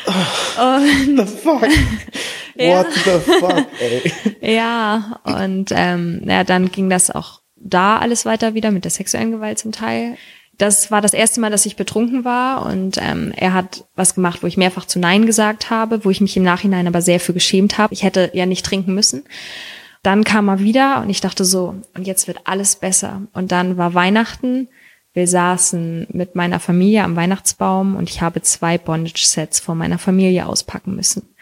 the fuck? Ja. What the fuck, ey? Ja, und ähm, ja, dann ging das auch da alles weiter wieder mit der sexuellen Gewalt zum Teil. Das war das erste Mal, dass ich betrunken war und ähm, er hat was gemacht, wo ich mehrfach zu Nein gesagt habe, wo ich mich im Nachhinein aber sehr für geschämt habe. Ich hätte ja nicht trinken müssen. Dann kam er wieder und ich dachte so, und jetzt wird alles besser. Und dann war Weihnachten. Wir saßen mit meiner Familie am Weihnachtsbaum und ich habe zwei Bondage-Sets vor meiner Familie auspacken müssen.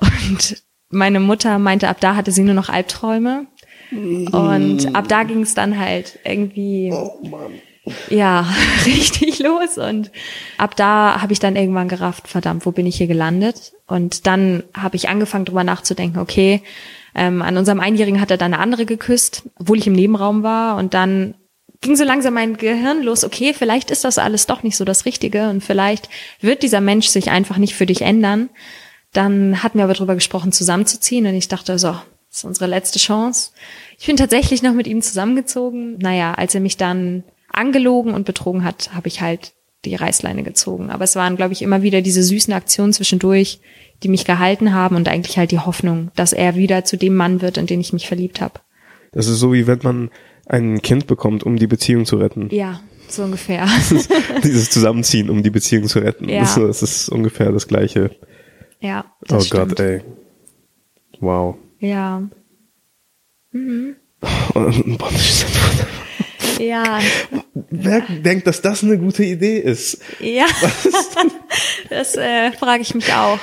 Und meine Mutter meinte, ab da hatte sie nur noch Albträume. Und ab da ging es dann halt irgendwie, ja, richtig los. Und ab da habe ich dann irgendwann gerafft, verdammt, wo bin ich hier gelandet? Und dann habe ich angefangen, drüber nachzudenken, okay, ähm, an unserem Einjährigen hat er dann eine andere geküsst, obwohl ich im Nebenraum war. Und dann ging so langsam mein Gehirn los, okay, vielleicht ist das alles doch nicht so das Richtige und vielleicht wird dieser Mensch sich einfach nicht für dich ändern. Dann hatten wir aber drüber gesprochen, zusammenzuziehen und ich dachte so, das ist unsere letzte Chance. Ich bin tatsächlich noch mit ihm zusammengezogen. Naja, als er mich dann angelogen und betrogen hat, habe ich halt die Reißleine gezogen. Aber es waren, glaube ich, immer wieder diese süßen Aktionen zwischendurch, die mich gehalten haben und eigentlich halt die Hoffnung, dass er wieder zu dem Mann wird, in den ich mich verliebt habe. Das ist so, wie wenn man ein Kind bekommt, um die Beziehung zu retten. Ja, so ungefähr. Dieses Zusammenziehen, um die Beziehung zu retten. Ja. Das, das ist ungefähr das Gleiche. Ja, Oh das Gott, stimmt. ey. Wow. Ja, Und- boah, ja, Wer denkt, dass das eine gute Idee ist? ja. das äh, frage ich mich auch.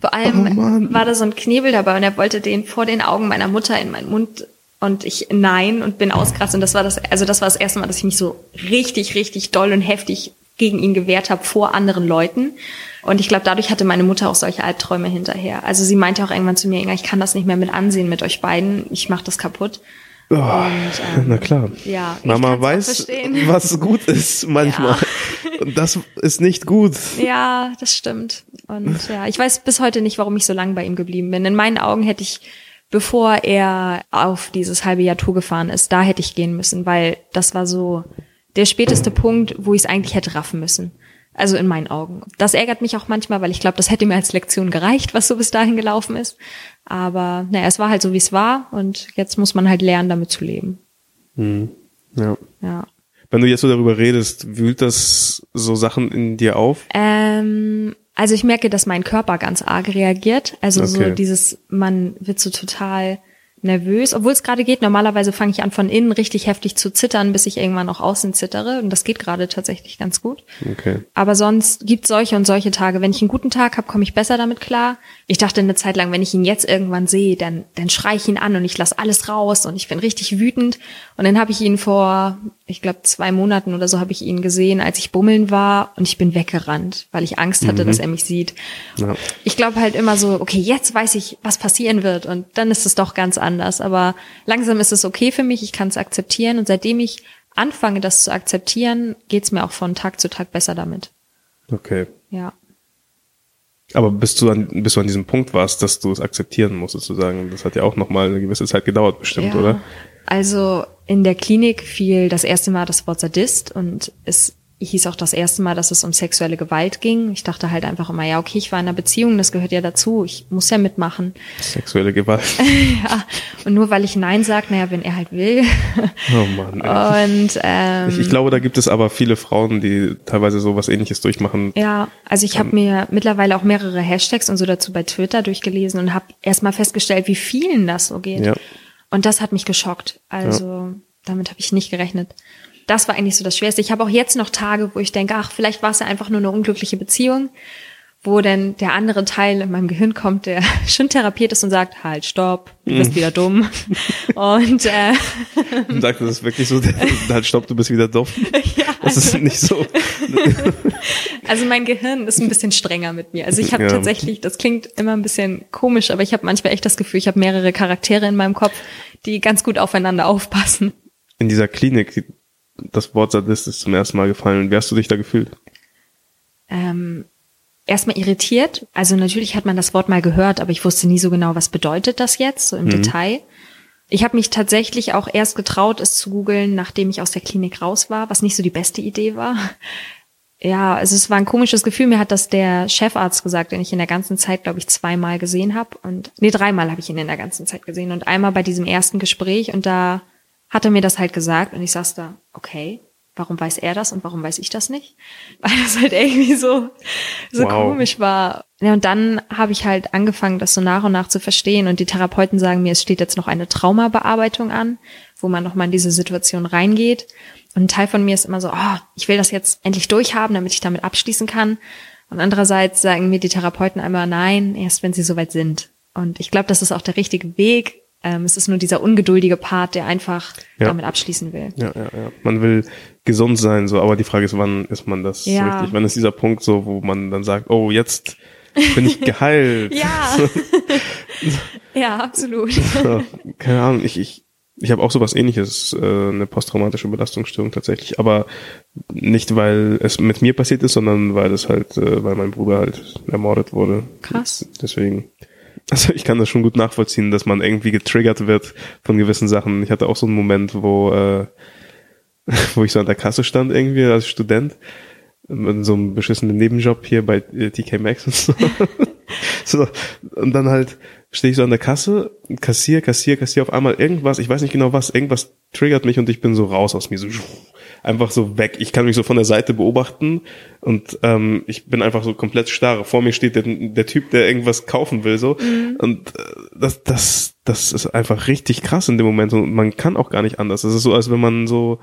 Vor allem Oh war da so ein Knebel dabei und er wollte den vor den Augen meiner Mutter in meinen Mund und ich nein und bin ausgerastet und das war das also das war das erste Mal, dass ich mich so richtig richtig doll und heftig gegen ihn gewehrt habe vor anderen Leuten und ich glaube dadurch hatte meine Mutter auch solche Albträume hinterher. Also sie meinte auch irgendwann zu mir, ich kann das nicht mehr mit ansehen mit euch beiden, ich mache das kaputt. Oh, ähm, na klar. ja, Mama weiß, was gut ist manchmal. Und das ist nicht gut. Ja, das stimmt. Und ja, ich weiß bis heute nicht, warum ich so lange bei ihm geblieben bin. In meinen Augen hätte ich, bevor er auf dieses halbe Jahr Tour gefahren ist, da hätte ich gehen müssen, weil das war so der späteste Punkt, wo ich es eigentlich hätte raffen müssen. Also in meinen Augen. Das ärgert mich auch manchmal, weil ich glaube, das hätte mir als Lektion gereicht, was so bis dahin gelaufen ist. Aber naja, es war halt so, wie es war und jetzt muss man halt lernen, damit zu leben. Ja. Ja. Wenn du jetzt so darüber redest, wühlt das so Sachen in dir auf? Ähm, also ich merke, dass mein Körper ganz arg reagiert. Also so Okay. dieses, man wird so total nervös, obwohl es gerade geht. Normalerweise fange ich an von innen richtig heftig zu zittern, bis ich irgendwann auch außen zittere. Und das geht gerade tatsächlich ganz gut. Okay. Aber sonst gibt solche und solche Tage. Wenn ich einen guten Tag habe, komme ich besser damit klar. Ich dachte eine Zeit lang, wenn ich ihn jetzt irgendwann sehe, dann, dann schreie ich ihn an und ich lasse alles raus und ich bin richtig wütend. Und dann habe ich ihn vor, ich glaube, zwei Monaten oder so habe ich ihn gesehen, als ich bummeln war und ich bin weggerannt, weil ich Angst hatte, dass er mich sieht. Ja. Ich glaube halt immer so, okay, jetzt weiß ich, was passieren wird und dann ist es doch ganz anders. Aber langsam ist es okay für mich, ich kann es akzeptieren und seitdem ich anfange, das zu akzeptieren, geht's mir auch von Tag zu Tag besser damit. Okay. Ja. Aber bis du an, bis du an diesem Punkt warst, dass du es akzeptieren musst, sozusagen, das hat ja auch nochmal eine gewisse Zeit gedauert, bestimmt, ja. oder? Also in der Klinik fiel das erste Mal das Wort Sadist und es hieß auch das erste Mal, dass es um sexuelle Gewalt ging. Ich dachte halt einfach immer, ja, okay, ich war in einer Beziehung, das gehört ja dazu, ich muss ja mitmachen. Sexuelle Gewalt. ja, und nur weil ich Nein sage, naja, wenn er halt will. Oh Mann. Ey. Und ähm, Ich, ich glaube, da gibt es aber viele Frauen, die teilweise sowas ähnliches durchmachen. Ja, also ich habe mir mittlerweile auch mehrere Hashtags und so dazu bei Twitter durchgelesen und habe erstmal festgestellt, wie vielen das so geht. Ja. Und das hat mich geschockt. Also damit habe ich nicht gerechnet. Das war eigentlich so das Schwerste. Ich habe auch jetzt noch Tage, wo ich denke, ach, vielleicht war es ja einfach nur eine unglückliche Beziehung, wo denn der andere Teil in meinem Gehirn kommt, der schon therapiert ist und sagt, halt, stopp, du bist wieder dumm. Und äh, Und sagt, das ist wirklich so, halt stopp, du bist wieder doof. ja, Das ist nicht so. Also mein Gehirn ist ein bisschen strenger mit mir. Also ich habe Ja. tatsächlich, das klingt immer ein bisschen komisch, aber ich habe manchmal echt das Gefühl, ich habe mehrere Charaktere in meinem Kopf, die ganz gut aufeinander aufpassen. In dieser Klinik, das Wort Sadist ist zum ersten Mal gefallen. Wie hast du dich da gefühlt? Ähm, erstmal irritiert. Also natürlich hat man das Wort mal gehört, aber ich wusste nie so genau, was bedeutet das jetzt, so im Detail. Ich habe mich tatsächlich auch erst getraut, es zu googeln, nachdem ich aus der Klinik raus war, was nicht so die beste Idee war. Ja, also es war ein komisches Gefühl. Mir hat das der Chefarzt gesagt, den ich in der ganzen Zeit, glaube ich, zweimal gesehen habe. Und nee, dreimal habe ich ihn in der ganzen Zeit gesehen. Und einmal bei diesem ersten Gespräch und da hat er mir das halt gesagt und ich saß da, okay, warum weiß er das und warum weiß ich das nicht? Weil das halt irgendwie so, so Wow. komisch war. Ja, und dann habe ich halt angefangen, das so nach und nach zu verstehen. Und die Therapeuten sagen mir, es steht jetzt noch eine Traumabearbeitung an, wo man nochmal in diese Situation reingeht. Und ein Teil von mir ist immer so, oh, ich will das jetzt endlich durchhaben, damit ich damit abschließen kann. Und andererseits sagen mir die Therapeuten einmal, nein, erst wenn sie soweit sind. Und ich glaube, das ist auch der richtige Weg. Ähm, es ist nur dieser ungeduldige Part, der einfach Ja. damit abschließen will. Ja, ja, ja. Man will gesund sein, so, aber die Frage ist, wann ist man das Ja. richtig? Wann ist dieser Punkt so, wo man dann sagt, oh, jetzt bin ich geheilt? Ja. ja, absolut. Keine Ahnung, ich, ich, Ich habe auch sowas ähnliches, äh, eine posttraumatische Belastungsstörung tatsächlich, aber nicht, weil es mit mir passiert ist, sondern weil es halt, äh, weil mein Bruder halt ermordet wurde. Krass. Deswegen. Also ich kann das schon gut nachvollziehen, dass man irgendwie getriggert wird von gewissen Sachen. Ich hatte auch so einen Moment, wo, äh, wo ich so an der Kasse stand irgendwie als Student in so einem beschissenen Nebenjob hier bei äh, TK Maxx und so. so. Und dann halt stehe ich so an der Kasse, kassier, kassier, kassier auf einmal irgendwas, ich weiß nicht genau was, irgendwas triggert mich und ich bin so raus aus mir, so einfach so weg. Ich kann mich so von der Seite beobachten und ähm, ich bin einfach so komplett starr. Vor mir steht der, der Typ, der irgendwas kaufen will, so. Mhm. Und äh, das, das, das ist einfach richtig krass in dem Moment und man kann auch gar nicht anders. Es ist so, als wenn man so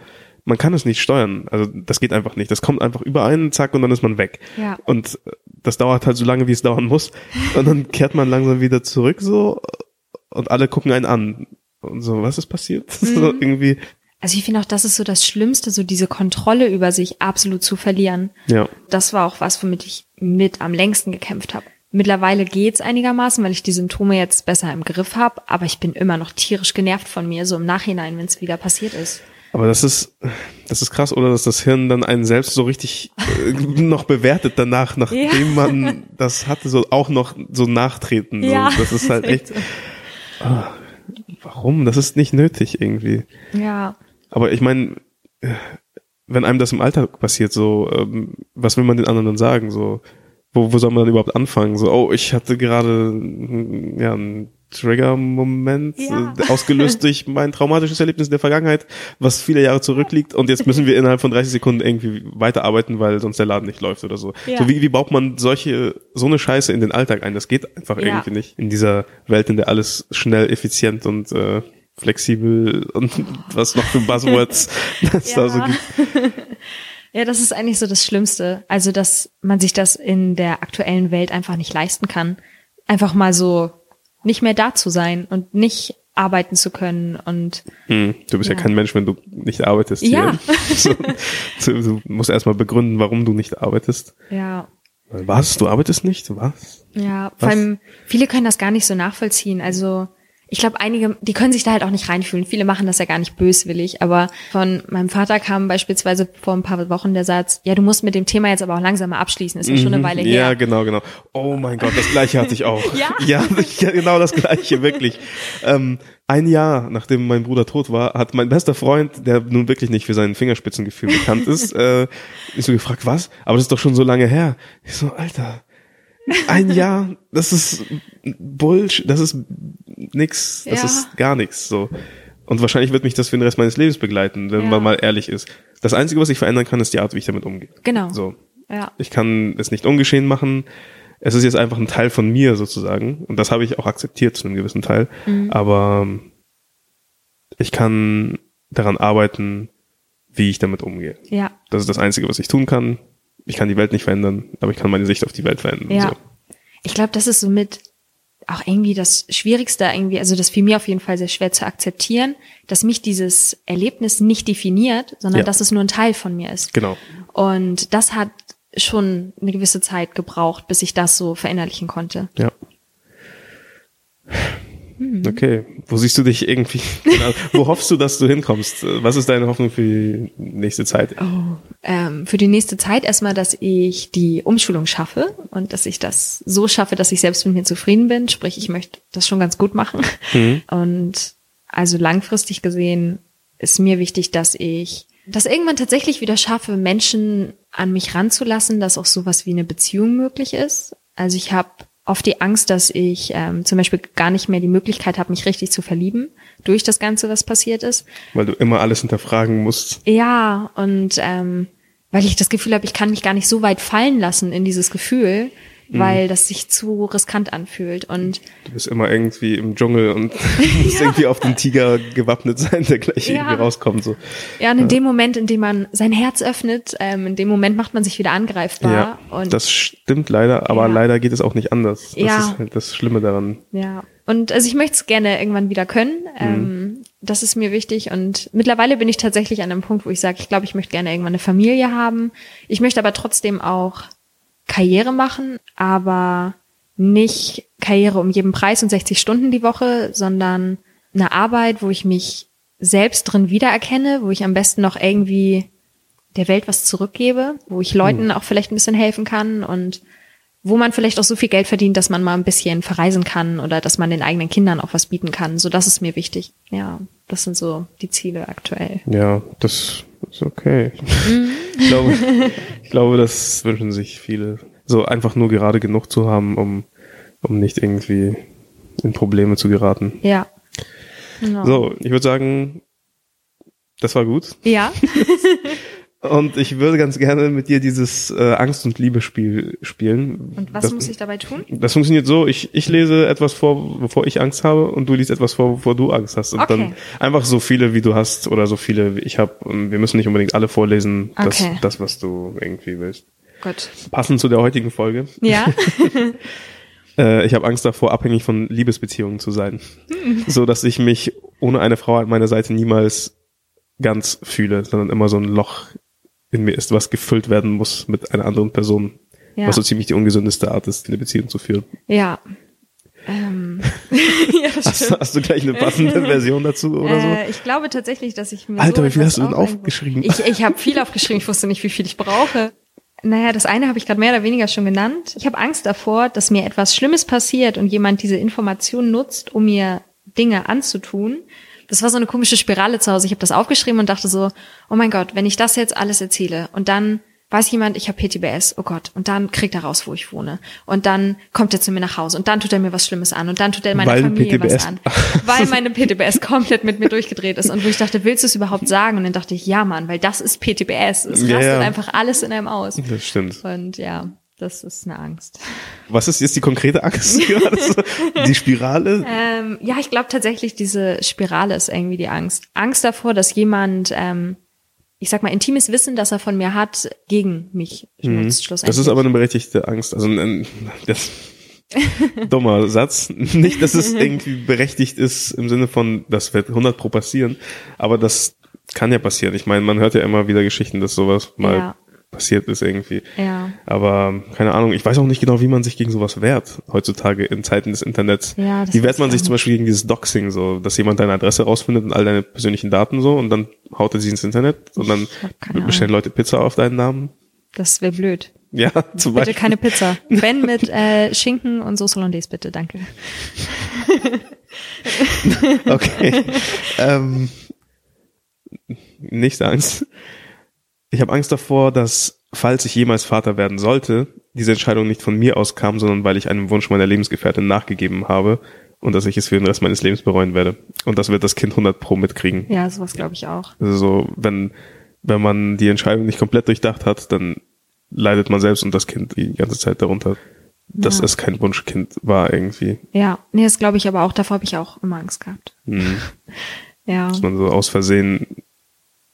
man kann es nicht steuern. Also das geht einfach nicht. Das kommt einfach über einen, zack, und dann ist man weg. Ja. Und das dauert halt so lange, wie es dauern muss. Und dann kehrt man langsam wieder zurück so und alle gucken einen an. Und so, was ist passiert? Mhm. So irgendwie. Also ich finde auch, das ist so das Schlimmste, so diese Kontrolle über sich absolut zu verlieren. Ja. Das war auch was, womit ich mit am längsten gekämpft habe. Mittlerweile geht's einigermaßen, weil ich die Symptome jetzt besser im Griff habe, aber ich bin immer noch tierisch genervt von mir, so im Nachhinein, wenn es wieder passiert ist. Aber das ist, das ist krass, oder dass das Hirn dann einen selbst so richtig äh, noch bewertet danach, nachdem ja. man das hatte, so auch noch so nachtreten. Ja, so. Das ist halt echt. Oh, warum? Das ist nicht nötig irgendwie. Ja. Aber ich meine, wenn einem das im Alltag passiert, so, ähm, was will man den anderen dann sagen? So, wo, wo soll man dann überhaupt anfangen? So, oh, ich hatte gerade ja, ein Trigger-Moment, ja. Äh, ausgelöst durch mein traumatisches Erlebnis in der Vergangenheit, was viele Jahre zurückliegt und jetzt müssen wir innerhalb von 30 Sekunden irgendwie weiterarbeiten, weil sonst der Laden nicht läuft oder so. Ja. So wie, wie baut man solche, so eine Scheiße in den Alltag ein? Das geht einfach ja. irgendwie nicht. In dieser Welt, in der alles schnell, effizient und äh, flexibel und was noch für Buzzwords es da so gibt. Ja, das ist eigentlich so das Schlimmste. Also, dass man sich das in der aktuellen Welt einfach nicht leisten kann. Einfach mal so nicht mehr da zu sein und nicht arbeiten zu können und hm, du bist ja. ja. kein Mensch, wenn du nicht arbeitest. Ja. so, du musst erstmal begründen, warum du nicht arbeitest. Ja. Was? Du arbeitest nicht? Was? Ja, vor Was? allem viele können das gar nicht so nachvollziehen. Also ich glaube, einige, die können sich da halt auch nicht reinfühlen. Viele machen das ja gar nicht böswillig, aber von meinem Vater kam beispielsweise vor ein paar Wochen der Satz, ja, du musst mit dem Thema jetzt aber auch langsam mal abschließen, ist ja schon eine mhm. Weile her. Ja, genau, genau. Oh mein Gott, das gleiche hatte ich auch. ja? ja? genau das gleiche, wirklich. Ähm, ein Jahr, nachdem mein Bruder tot war, hat mein bester Freund, der nun wirklich nicht für sein Fingerspitzengefühl bekannt ist, äh, ich so gefragt, was? Aber das ist doch schon so lange her. Ich so, Alter, ein Jahr, das ist Bullshit, das ist nix, das ja. ist gar nichts, so. Und wahrscheinlich wird mich das für den Rest meines Lebens begleiten, wenn ja. man mal ehrlich ist. Das Einzige, was ich verändern kann, ist die Art, wie ich damit umgehe. Genau. So. Ja. Ich kann es nicht ungeschehen machen. Es ist jetzt einfach ein Teil von mir sozusagen. Und das habe ich auch akzeptiert zu einem gewissen Teil. Mhm. Aber ich kann daran arbeiten, wie ich damit umgehe. Ja. Das ist das Einzige, was ich tun kann ich kann die Welt nicht verändern, aber ich kann meine Sicht auf die Welt verändern. Ja. So. Ich glaube, das ist somit auch irgendwie das Schwierigste irgendwie, also das fiel mir auf jeden Fall sehr schwer zu akzeptieren, dass mich dieses Erlebnis nicht definiert, sondern ja. dass es nur ein Teil von mir ist. Genau. Und das hat schon eine gewisse Zeit gebraucht, bis ich das so verinnerlichen konnte. Ja. Mhm. Okay, wo siehst du dich irgendwie? Genau. wo hoffst du, dass du hinkommst? Was ist deine Hoffnung für die nächste Zeit? Oh, ähm, für die nächste Zeit erstmal, dass ich die Umschulung schaffe und dass ich das so schaffe, dass ich selbst mit mir zufrieden bin. Sprich, ich möchte das schon ganz gut machen. Mhm. Und also langfristig gesehen ist mir wichtig, dass ich das irgendwann tatsächlich wieder schaffe, Menschen an mich ranzulassen, dass auch sowas wie eine Beziehung möglich ist. Also ich habe oft die Angst, dass ich ähm, zum Beispiel gar nicht mehr die Möglichkeit habe, mich richtig zu verlieben durch das Ganze, was passiert ist. Weil du immer alles hinterfragen musst. Ja, und ähm, weil ich das Gefühl habe, ich kann mich gar nicht so weit fallen lassen in dieses Gefühl, mhm. weil das sich zu riskant anfühlt. Und du bist immer irgendwie im Dschungel und musst ja. irgendwie auf den Tiger gewappnet sein, der gleich ja. irgendwie rauskommt. So. Ja, und in ja. dem Moment, in dem man sein Herz öffnet, ähm, in dem Moment macht man sich wieder angreifbar. Ja, und das stimmt leider, aber leider geht es auch nicht anders. Das ja. ist halt das Schlimme daran. Ja. Und also ich möchte es gerne irgendwann wieder können. Mhm. Ähm, das ist mir wichtig. Und mittlerweile bin ich tatsächlich an einem Punkt, wo ich sage, ich glaube, ich möchte gerne irgendwann eine Familie haben. Ich möchte aber trotzdem auch Karriere machen, aber nicht Karriere um jeden Preis und 60 Stunden die Woche, sondern eine Arbeit, wo ich mich selbst drin wiedererkenne, wo ich am besten noch irgendwie der Welt was zurückgebe, wo ich Leuten auch vielleicht ein bisschen helfen kann und wo man vielleicht auch so viel Geld verdient, dass man mal ein bisschen verreisen kann oder dass man den eigenen Kindern auch was bieten kann. So, das ist mir wichtig. Ja, das sind so die Ziele aktuell. Ja, das ist okay. ich, glaube, ich glaube, das wünschen sich viele. So einfach nur gerade genug zu haben, um, um nicht irgendwie in Probleme zu geraten. Ja. Genau. So, ich würde sagen, das war gut. Ja. Und ich würde ganz gerne mit dir dieses äh, Angst- und Liebe-Spiel spielen. Und was das, muss ich dabei tun? Das funktioniert so, ich, ich lese etwas vor, bevor ich Angst habe und du liest etwas vor, bevor du Angst hast. Und Okay. dann einfach so viele, wie du hast oder so viele, wie ich habe. Und wir müssen nicht unbedingt alle vorlesen, das, Okay. das, was du irgendwie willst. Gut. Passend zu der heutigen Folge. Ja. Äh, ich habe Angst davor, abhängig von Liebesbeziehungen zu sein. Hm. So dass ich mich ohne eine Frau an meiner Seite niemals ganz fühle, sondern immer so ein Loch in mir ist, was gefüllt werden muss mit einer anderen Person. Ja. Was so ziemlich die ungesündeste Art ist, eine Beziehung zu führen. Ja. Ähm. ja, Hast, hast du gleich eine passende Version dazu oder so? Äh, ich glaube tatsächlich, dass ich mir Alter, so wie viel hast du denn aufgeschrieben? Ich, ich habe viel aufgeschrieben. Ich wusste nicht, wie viel ich brauche. Naja, das eine habe ich gerade mehr oder weniger schon genannt. Ich habe Angst davor, dass mir etwas Schlimmes passiert und jemand diese Information nutzt, um mir Dinge anzutun. Das war so eine komische Spirale zu Hause. Ich habe das aufgeschrieben und dachte so, oh mein Gott, wenn ich das jetzt alles erzähle und dann weiß jemand, ich habe PTBS, oh Gott, und dann kriegt er raus, wo ich wohne. Und dann kommt er zu mir nach Hause und dann tut er mir was Schlimmes an und dann tut er meiner Weil Familie PTBS was an. Weil meine PTBS komplett mit mir durchgedreht ist und wo ich dachte, willst du es überhaupt sagen? Und dann dachte ich, ja Mann, weil das ist PTBS. Es rastet Ja, ja. einfach alles in einem aus. Das stimmt. Und ja, das ist eine Angst. Was ist jetzt die konkrete Angst? die Spirale? Ähm, ja, ich glaube tatsächlich, diese Spirale ist irgendwie die Angst. Angst davor, dass jemand, ähm, ich sag mal, intimes Wissen, das er von mir hat, gegen mich nutzt, schlussendlich. Mhm. Das ist aber eine berechtigte Angst. Also ein, das dummer Satz. Nicht, dass es irgendwie berechtigt ist im Sinne von, das wird 100 pro passieren, aber das kann ja passieren. Ich meine, man hört ja immer wieder Geschichten, dass sowas mal Ja. Passiert ist irgendwie. Ja. Aber keine Ahnung, ich weiß auch nicht genau, wie man sich gegen sowas wehrt heutzutage in Zeiten des Internets. Ja, wie wehrt man ich sich zum Beispiel gegen dieses Doxing, so, dass jemand deine Adresse rausfindet und all deine persönlichen Daten so und dann haut er sie ins Internet und dann bestellen Leute Pizza auf deinen Namen. Das wäre blöd. Ja, zum Bitte Beispiel. keine Pizza. Ben mit äh, Schinken und Soße Hollandaise, bitte, danke. Okay. ähm, nächste Angst. Ich habe Angst davor, dass, falls ich jemals Vater werden sollte, diese Entscheidung nicht von mir aus kam, sondern weil ich einem Wunsch meiner Lebensgefährtin nachgegeben habe und dass ich es für den Rest meines Lebens bereuen werde. Und das wird das Kind 100 pro mitkriegen. Ja, sowas glaube ich auch. Also so, wenn, wenn man die Entscheidung nicht komplett durchdacht hat, dann leidet man selbst und das Kind die ganze Zeit darunter, dass Ja. es kein Wunschkind war irgendwie. Ja, nee, das glaube ich aber auch. Davor habe ich auch immer Angst gehabt. Hm. Ja, Dass man so aus Versehen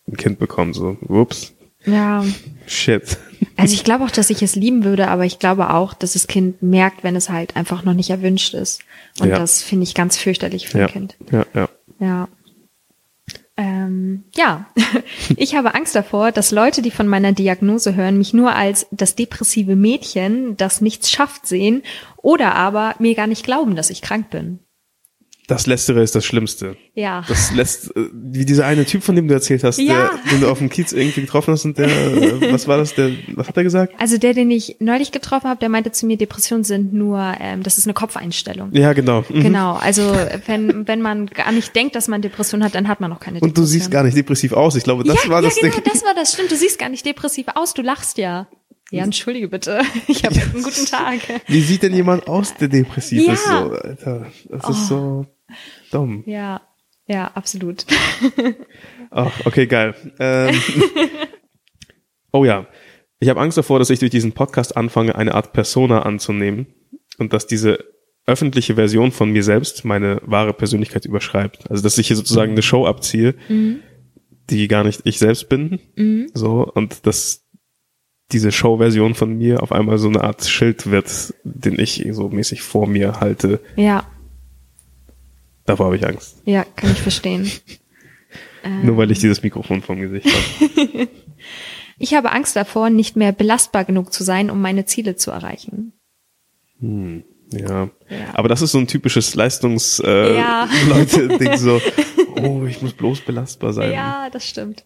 ein Kind bekommt, so, ups, ja. shit. Also ich glaube auch, dass ich es lieben würde, aber ich glaube auch, dass das Kind merkt, wenn es halt einfach noch nicht erwünscht ist. Und Ja. das finde ich ganz fürchterlich für Ja, ein Kind. ja, ja. Ja. Ähm, ja, ich habe Angst davor, dass Leute, die von meiner Diagnose hören, mich nur als das depressive Mädchen, das nichts schafft, sehen oder aber mir gar nicht glauben, dass ich krank bin. Das Letztere ist das Schlimmste. Ja. Das lässt, äh, wie dieser eine Typ, von dem du erzählt hast, Ja. der, den du auf dem Kiez irgendwie getroffen hast und der, äh, was war das, der, was hat er gesagt? Also der, den ich neulich getroffen habe, der meinte zu mir, Depressionen sind nur, ähm, das ist eine Kopfeinstellung. Ja, genau. Mhm. Genau, also wenn, wenn man gar nicht denkt, dass man Depression hat, dann hat man auch keine Und Depression. du siehst gar nicht depressiv aus. Ich glaube, das ja, war ja, das genau, Ding. das war das. Stimmt, du siehst gar nicht depressiv aus, du lachst ja. Ja, entschuldige bitte. Ich habe einen guten Tag. Wie sieht denn jemand aus, der depressiv Ja. ist? So, Alter, das ist so dumm. Ja, ja, absolut. Ach, okay, geil. Ähm, oh ja, ich habe Angst davor, dass ich durch diesen Podcast anfange, eine Art Persona anzunehmen und dass diese öffentliche Version von mir selbst meine wahre Persönlichkeit überschreibt. Also dass ich hier sozusagen eine Show abziehe, die gar nicht ich selbst bin. So und dass diese Show-Version von mir auf einmal so eine Art Schild wird, den ich so mäßig vor mir halte. Ja, Davor habe ich Angst. ja, kann ich verstehen. Nur weil ich dieses Mikrofon vom Gesicht habe. Ich habe Angst davor, nicht mehr belastbar genug zu sein, um meine Ziele zu erreichen. Ja. Ja. Aber das ist so ein typisches Leistungs äh, Ja. Leute so Oh, ich muss bloß belastbar sein. Ja, das stimmt.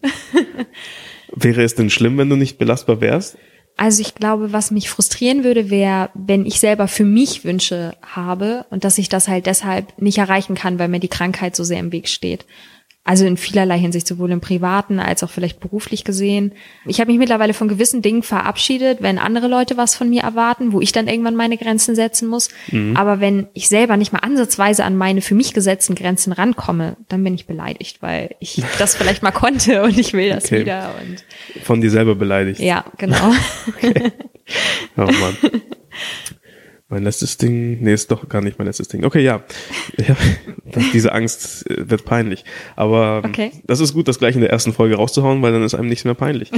Wäre es denn schlimm, wenn du nicht belastbar wärst? Also ich glaube, was mich frustrieren würde, wäre, wenn ich selber für mich Wünsche habe und dass ich das halt deshalb nicht erreichen kann, weil mir die Krankheit so sehr im Weg steht. Also in vielerlei Hinsicht, sowohl im privaten als auch vielleicht beruflich gesehen. Ich habe mich mittlerweile von gewissen Dingen verabschiedet, wenn andere Leute was von mir erwarten, wo ich dann irgendwann meine Grenzen setzen muss. Mhm. Aber wenn ich selber nicht mal ansatzweise an meine für mich gesetzten Grenzen rankomme, dann bin ich beleidigt, weil ich das vielleicht mal konnte und ich will das okay. wieder. Und von dir selber beleidigt. Ja, genau. okay. Oh Mann. Mein letztes Ding, nee, ist doch gar nicht mein letztes Ding. Okay, ja. ja diese Angst äh, wird peinlich. Aber okay. das ist gut, das gleich in der ersten Folge rauszuhauen, weil dann ist einem nichts mehr peinlich.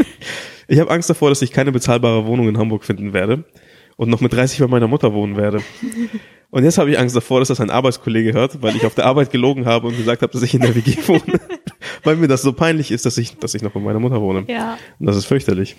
ich habe Angst davor, dass ich keine bezahlbare Wohnung in Hamburg finden werde und noch mit 30 bei meiner Mutter wohnen werde. Und jetzt habe ich Angst davor, dass das ein Arbeitskollege hört, weil ich auf der Arbeit gelogen habe und gesagt habe, dass ich in der WG wohne. weil mir das so peinlich ist, dass ich, dass ich noch bei meiner Mutter wohne. Ja. Und das ist fürchterlich.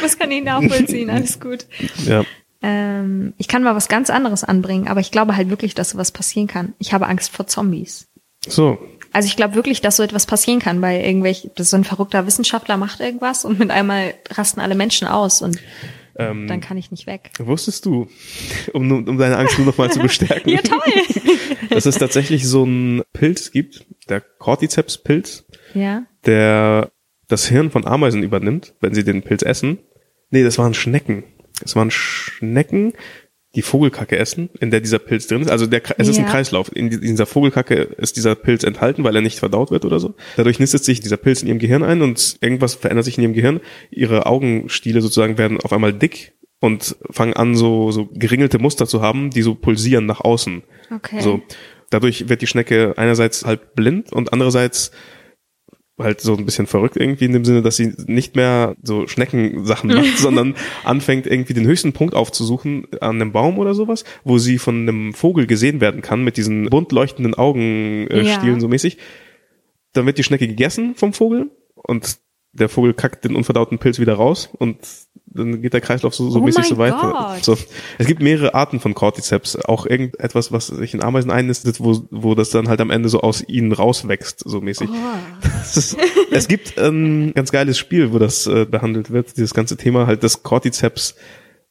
Was kann ich nachvollziehen? Alles gut. Ja. Ähm, ich kann mal was ganz anderes anbringen, aber ich glaube halt wirklich, dass sowas passieren kann. Ich habe Angst vor Zombies. So. Also ich glaube wirklich, dass so etwas passieren kann, weil irgendwelch, so ein verrückter Wissenschaftler macht irgendwas und mit einmal rasten alle Menschen aus und ähm, dann kann ich nicht weg. Wusstest du, um, um deine Angst nur noch mal zu bestärken? ja, toll. dass es tatsächlich so einen Pilz gibt, der Cordyceps-Pilz, ja. der das Hirn von Ameisen übernimmt, wenn sie den Pilz essen. Nee, das waren Schnecken. Es waren Schnecken, die Vogelkacke essen, in der dieser Pilz drin ist. Also der, es ist ja. ein Kreislauf. In dieser Vogelkacke ist dieser Pilz enthalten, weil er nicht verdaut wird oder so. Dadurch nistet sich dieser Pilz in ihrem Gehirn ein und irgendwas verändert sich in ihrem Gehirn. Ihre Augenstiele sozusagen werden auf einmal dick und fangen an, so, so geringelte Muster zu haben, die so pulsieren nach außen. Okay. So. Dadurch wird die Schnecke einerseits halt blind und andererseits halt so ein bisschen verrückt irgendwie in dem Sinne, dass sie nicht mehr so Schneckensachen macht, sondern anfängt irgendwie den höchsten Punkt aufzusuchen an einem Baum oder sowas, wo sie von einem Vogel gesehen werden kann mit diesen bunt leuchtenden Augenstielen äh, ja. so mäßig. Dann wird die Schnecke gegessen vom Vogel und der Vogel kackt den unverdauten Pilz wieder raus und dann geht der Kreislauf so, so oh mäßig so weiter. So. Es gibt mehrere Arten von Cordyceps, auch irgendetwas, was sich in Ameisen einnistet, wo, wo das dann halt am Ende so aus ihnen rauswächst, so mäßig. Oh. Ist, es gibt ein ganz geiles Spiel, wo das äh, behandelt wird, dieses ganze Thema halt des Cordyceps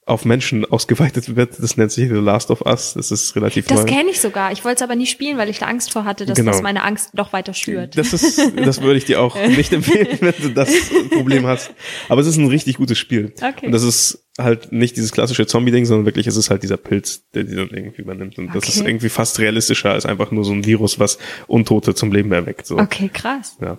auf Menschen ausgeweitet wird. Das nennt sich The Last of Us. Das ist relativ Das kenne ich sogar. Ich wollte es aber nie spielen, weil ich da Angst vor hatte, dass genau. das meine Angst noch weiter schürt. Das ist, das würde ich dir auch nicht empfehlen, wenn du das Problem hast. Aber es ist ein richtig gutes Spiel. Okay. Und das ist halt nicht dieses klassische Zombie-Ding, sondern wirklich, es ist halt dieser Pilz, der die dann irgendwie übernimmt. Und okay. das ist irgendwie fast realistischer als einfach nur so ein Virus, was Untote zum Leben erweckt. So. Okay, krass. Ja.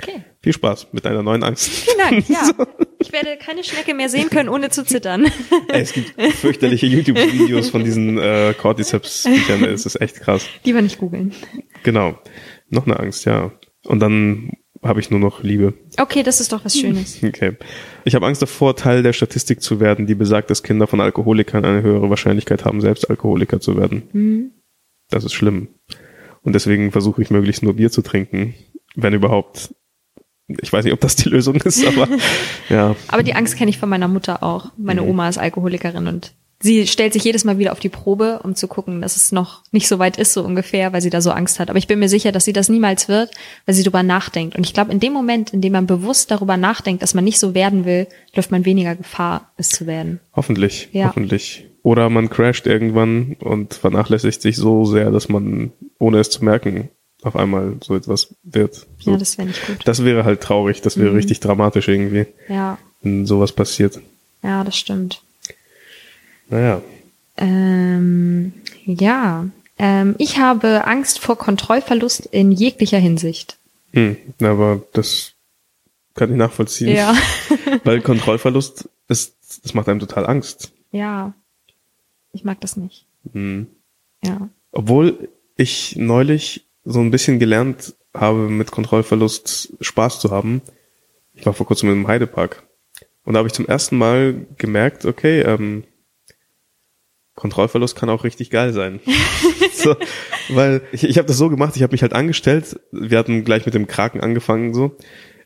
Okay. Viel Spaß mit deiner neuen Angst. Vielen Dank, ja. so. Ich werde keine Schnecke mehr sehen können, ohne zu zittern. es gibt fürchterliche YouTube-Videos von diesen äh, Cordyceps-Viechern. Es ist echt krass. Lieber nicht googeln. Genau. Noch eine Angst, ja. Und dann habe ich nur noch Liebe. Okay, das ist doch was Schönes. Okay. Ich habe Angst davor, Teil der Statistik zu werden, die besagt, dass Kinder von Alkoholikern eine höhere Wahrscheinlichkeit haben, selbst Alkoholiker zu werden. Mhm. Das ist schlimm. Und deswegen versuche ich möglichst nur Bier zu trinken, wenn überhaupt ich weiß nicht, ob das die Lösung ist, aber ja. Aber die Angst kenne ich von meiner Mutter auch. Meine mhm. Oma ist Alkoholikerin und sie stellt sich jedes Mal wieder auf die Probe, um zu gucken, dass es noch nicht so weit ist, so ungefähr, weil sie da so Angst hat. Aber ich bin mir sicher, dass sie das niemals wird, weil sie darüber nachdenkt. Und ich glaube, in dem Moment, in dem man bewusst darüber nachdenkt, dass man nicht so werden will, läuft man weniger Gefahr, es zu werden. Hoffentlich, ja. hoffentlich. Oder man crasht irgendwann und vernachlässigt sich so sehr, dass man, ohne es zu merken, auf einmal so etwas wird. So. Ja, das wäre nicht gut. Das wäre halt traurig, das wäre mhm. richtig dramatisch irgendwie. Ja. Wenn sowas passiert. Ja, das stimmt. Naja. Ähm, ja. Ähm, ich habe Angst vor Kontrollverlust in jeglicher Hinsicht. Hm, aber das kann ich nachvollziehen. Ja. Weil Kontrollverlust ist, das macht einem total Angst. Ja. Ich mag das nicht. Hm. Ja. Obwohl ich neulich so ein bisschen gelernt habe, mit Kontrollverlust Spaß zu haben. Ich war vor kurzem im Heidepark. Und da habe ich zum ersten Mal gemerkt, okay, ähm, Kontrollverlust kann auch richtig geil sein. so, weil ich, ich habe das so gemacht, ich habe mich halt angestellt, wir hatten gleich mit dem Kraken angefangen so.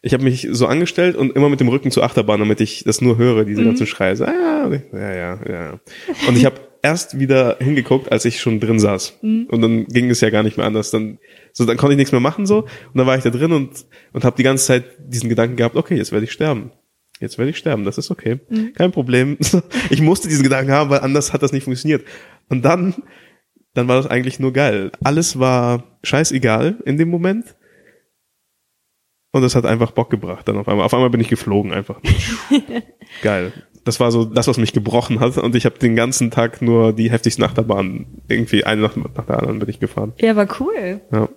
Ich habe mich so angestellt und immer mit dem Rücken zur Achterbahn, damit ich das nur höre, diese mhm. ganzen Schreie. So, ah, ja, ja, ja. Und ich habe erst wieder hingeguckt, als ich schon drin saß. Mhm. Und dann ging es ja gar nicht mehr anders. Dann, so, dann konnte ich nichts mehr machen so. Und dann war ich da drin und, und habe die ganze Zeit diesen Gedanken gehabt, okay, jetzt werde ich sterben. Jetzt werde ich sterben, das ist okay. Mhm. Kein Problem. Ich musste diesen Gedanken haben, weil anders hat das nicht funktioniert. Und dann, dann war das eigentlich nur geil. Alles war scheißegal in dem Moment. Und es hat einfach Bock gebracht dann auf einmal. Auf einmal bin ich geflogen einfach. geil. Das war so das, was mich gebrochen hat. Und ich habe den ganzen Tag nur die heftigsten Achterbahnen. Irgendwie eine nach, nach der anderen bin ich gefahren. Ja, war cool. Ja.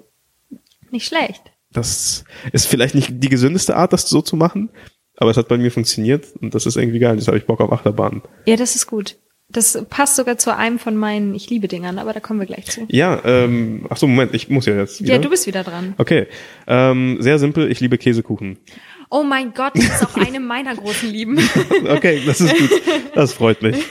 Nicht schlecht. Das ist vielleicht nicht die gesündeste Art, das so zu machen. Aber es hat bei mir funktioniert. Und das ist irgendwie geil. Jetzt habe ich Bock auf Achterbahnen. Ja, das ist gut. Das passt sogar zu einem von meinen Ich liebe Dingern, aber da kommen wir gleich zu. Ja, ähm, ach so, Moment, ich muss ja jetzt wieder. Ja, du bist wieder dran. Okay, ähm, sehr simpel, ich liebe Käsekuchen. Oh mein Gott, das ist auch eine meiner großen Lieben. Okay, das ist gut. Das freut mich.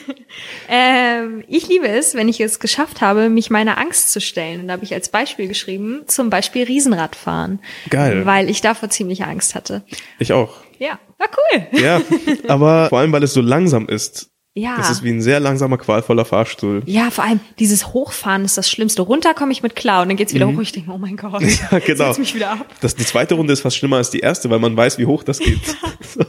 Ähm, ich liebe es, wenn ich es geschafft habe, mich meiner Angst zu stellen. Und da habe ich als Beispiel geschrieben, zum Beispiel Riesenradfahren. Geil. Weil ich davor ziemlich Angst hatte. Ich auch. Ja, war cool. Ja, aber vor allem, weil es so langsam ist. Ja. Das ist wie ein sehr langsamer, qualvoller Fahrstuhl. Ja, vor allem dieses Hochfahren ist das Schlimmste. Runter komme ich mit klar und dann geht's wieder hoch und ich denke, oh mein Gott, Mhm. Ja, genau. mich wieder ab. Das, die zweite Runde ist fast schlimmer als die erste, weil man weiß, wie hoch das geht.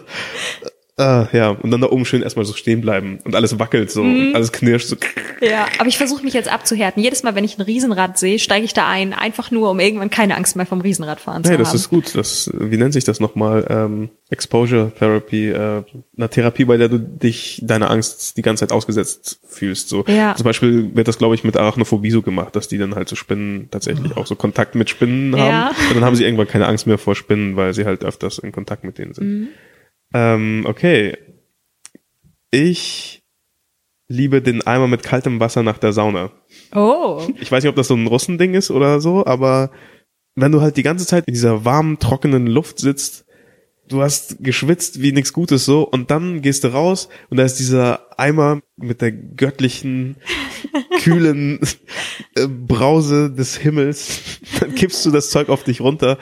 äh, ja, und dann da oben schön erstmal so stehen bleiben und alles wackelt so, Mhm. und alles knirscht so. Ja, aber ich versuche mich jetzt abzuhärten. Jedes Mal, wenn ich ein Riesenrad sehe, steige ich da ein, einfach nur, um irgendwann keine Angst mehr vom Riesenradfahren zu Hey, haben. das ist gut. Das, wie nennt sich das nochmal? Ähm, Exposure Therapy, äh, eine Therapie, bei der du dich deiner Angst die ganze Zeit ausgesetzt fühlst. So. Ja. Zum Beispiel wird das, glaube ich, mit Arachnophobie so gemacht, dass die dann halt so Spinnen tatsächlich auch so Kontakt mit Spinnen haben. Ja. Und dann haben sie irgendwann keine Angst mehr vor Spinnen, weil sie halt öfters in Kontakt mit denen sind. Mhm. Ähm, okay. Ich liebe den Eimer mit kaltem Wasser nach der Sauna. Oh. Ich weiß nicht, ob das so ein Russending ist oder so, aber wenn du halt die ganze Zeit in dieser warmen, trockenen Luft sitzt, du hast geschwitzt wie nichts Gutes so und dann gehst du raus und da ist dieser Eimer mit der göttlichen, kühlen äh, Brause des Himmels, dann kippst du das Zeug auf dich runter.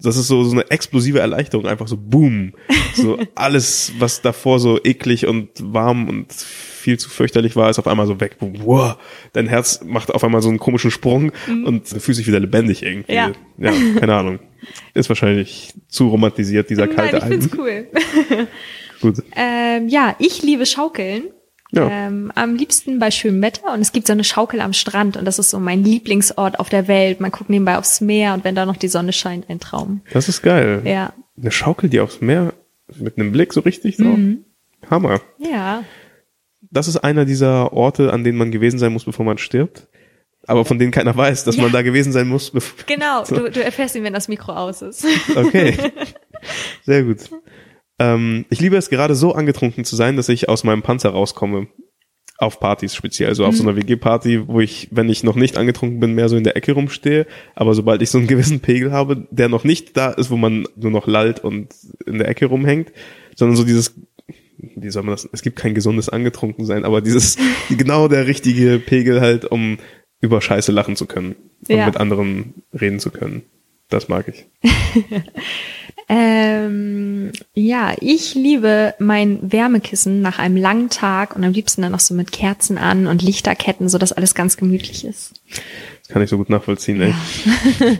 Das ist so, so eine explosive Erleichterung, einfach so boom. So alles, was davor so eklig und warm und viel zu fürchterlich war, ist auf einmal so weg. Wow. Dein Herz macht auf einmal so einen komischen Sprung und du fühlst dich wieder lebendig irgendwie. Ja. ja, keine Ahnung. Ist wahrscheinlich zu romantisiert, dieser kalte Nein, ich find's Alben. cool. Gut. Ähm, ja, ich liebe Schaukeln. Ja. Ähm, am liebsten bei schönem Wetter und es gibt so eine Schaukel am Strand und das ist so mein Lieblingsort auf der Welt. Man guckt nebenbei aufs Meer und wenn da noch die Sonne scheint, ein Traum. Das ist geil. Ja. Eine Schaukel, die aufs Meer mit einem Blick so richtig drauf. Mhm. Hammer. Ja. Das ist einer dieser Orte, an denen man gewesen sein muss, bevor man stirbt. Aber von denen keiner weiß, dass Ja. man da gewesen sein muss. Genau, du, du erfährst ihn, wenn das Mikro aus ist. Okay. Sehr gut. Ähm, ich liebe es gerade so angetrunken zu sein, dass ich aus meinem Panzer rauskomme. Auf Partys speziell, also auf so einer WG-Party, wo ich, wenn ich noch nicht angetrunken bin, mehr so in der Ecke rumstehe. Aber sobald ich so einen gewissen Pegel habe, der noch nicht da ist, wo man nur noch lallt und in der Ecke rumhängt, sondern so dieses, wie soll man das, es gibt kein gesundes angetrunken sein, aber dieses, genau der richtige Pegel halt, um über Scheiße lachen zu können und Ja. mit anderen reden zu können. Das mag ich. Ähm, ja, ich liebe mein Wärmekissen nach einem langen Tag und am liebsten dann noch so mit Kerzen an und Lichterketten, so dass alles ganz gemütlich ist. Das kann ich so gut nachvollziehen, ey.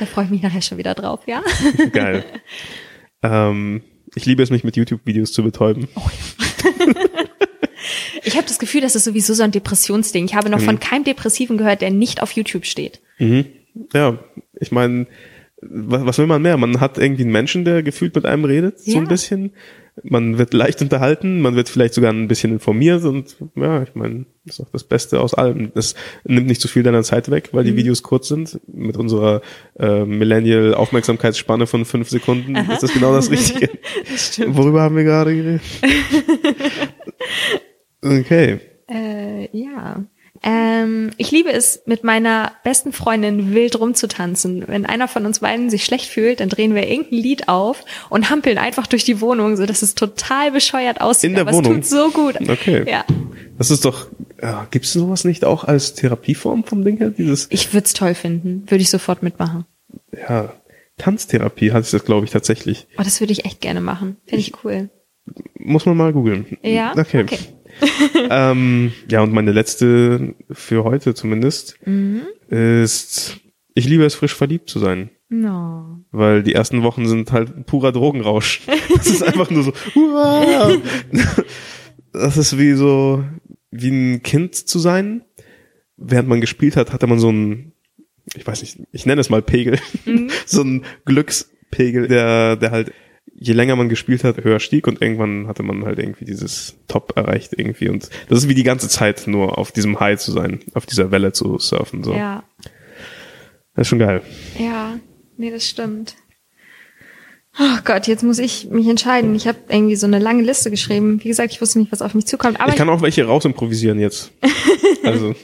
Da freue ich mich nachher schon wieder drauf, ja? Geil. ähm, ich liebe es, mich mit YouTube-Videos zu betäuben. Ich habe das Gefühl, das ist sowieso so ein Depressionsding. Ich habe noch von keinem Depressiven gehört, der nicht auf YouTube steht. Mhm. Ja, ich meine, was, was will man mehr? Man hat irgendwie einen Menschen, der gefühlt mit einem redet, so Ja. ein bisschen. Man wird leicht unterhalten, man wird vielleicht sogar ein bisschen informiert und ja, ich meine, das ist auch das Beste aus allem. Das nimmt nicht zu viel deiner Zeit weg, weil die Videos kurz sind. Mit unserer äh, Millennial-Aufmerksamkeitsspanne von fünf Sekunden ist das genau das Richtige. Worüber haben wir gerade geredet? okay. Äh, ja. Ähm, ich liebe es, mit meiner besten Freundin wild rumzutanzen. Wenn einer von uns beiden sich schlecht fühlt, dann drehen wir irgendein Lied auf und hampeln einfach durch die Wohnung, so dass es total bescheuert aussieht. In der aber Wohnung? es tut so gut. Okay. Ja. Das ist doch, ja, gibt's sowas nicht auch als Therapieform vom Ding her? Dieses, Ich würde es toll finden. Würde ich sofort mitmachen. ja, Tanztherapie hatte ich das, glaube ich, tatsächlich. Oh, das würde ich echt gerne machen. Finde ich cool. Muss man mal googeln. Ja? Okay. Okay. ähm, ja, und meine letzte für heute zumindest Mhm. ist, ich liebe es, frisch verliebt zu sein. No. Weil die ersten Wochen sind halt purer Drogenrausch. Das ist einfach nur so, wow. Das ist wie so, wie ein Kind zu sein. Während man gespielt hat, hatte man so ein, ich weiß nicht, ich nenne es mal Pegel. so ein Glückspegel, der, der halt, je länger man gespielt hat, höher stieg und irgendwann hatte man halt irgendwie dieses Top erreicht irgendwie und das ist wie die ganze Zeit nur auf diesem High zu sein, auf dieser Welle zu surfen, so. Ja. Das ist schon geil. Ja. Nee, das stimmt. Oh Gott, jetzt muss ich mich entscheiden. Ich habe irgendwie so eine lange Liste geschrieben. Wie gesagt, ich wusste nicht, was auf mich zukommt. Aber ich kann auch welche raus improvisieren jetzt. Also,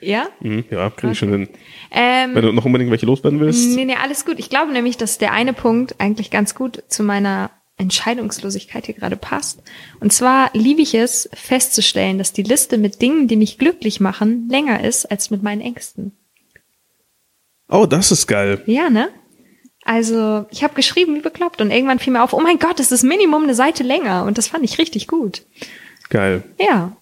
ja. mh, ja, krieg ich schon hin. Ähm, Wenn du noch unbedingt welche loswerden willst. Nee, nee, alles gut. Ich glaube nämlich, dass der eine Punkt eigentlich ganz gut zu meiner Entscheidungslosigkeit hier gerade passt. Und zwar liebe ich es, festzustellen, dass die Liste mit Dingen, die mich glücklich machen, länger ist als mit meinen Ängsten. Oh, das ist geil. Ja, ne? Also, ich habe geschrieben wie bekloppt und irgendwann fiel mir auf, oh mein Gott, das ist Minimum eine Seite länger und das fand ich richtig gut. Geil. Ja,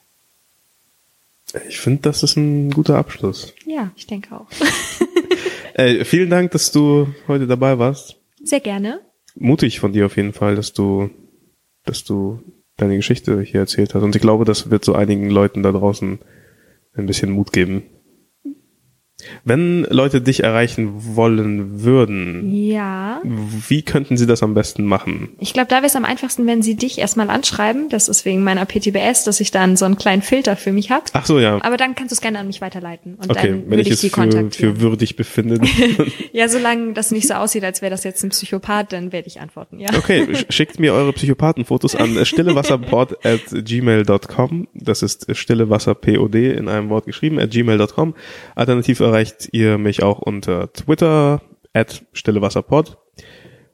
Ich finde, das ist ein guter Abschluss. ja, ich denke auch. Äh, vielen Dank, dass du heute dabei warst. Sehr gerne. Mutig von dir auf jeden Fall, dass du, dass du deine Geschichte hier erzählt hast. Und ich glaube, das wird so einigen Leuten da draußen ein bisschen Mut geben. Wenn Leute dich erreichen wollen würden, Ja. wie könnten sie das am besten machen? Ich glaube, da wäre es am einfachsten, wenn sie dich erstmal anschreiben. Das ist wegen meiner PTBS, dass ich dann so einen kleinen Filter für mich habe. Ach so, ja. Aber dann kannst du es gerne an mich weiterleiten. Und Okay, dann wenn würde ich ich, es für, für würdig befinde. ja, solange das nicht so aussieht, als wäre das jetzt ein Psychopath, dann werde ich antworten, ja. Okay, sch- schickt mir eure Psychopathenfotos an stillewasserpod at gmail.com. Das ist stillewasserpod in einem Wort geschrieben at gmail.com. Alternativ erreicht ihr mich auch unter Twitter at stillewasserpod.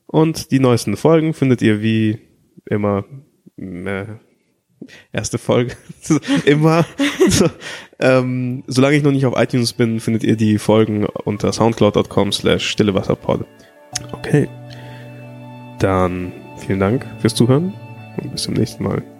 Und die neuesten Folgen findet ihr wie immer äh, erste Folge immer. So, ähm, solange ich noch nicht auf iTunes bin, findet ihr die Folgen unter soundcloud.com slash stillewasserpod. Okay. Dann vielen Dank fürs Zuhören und bis zum nächsten Mal.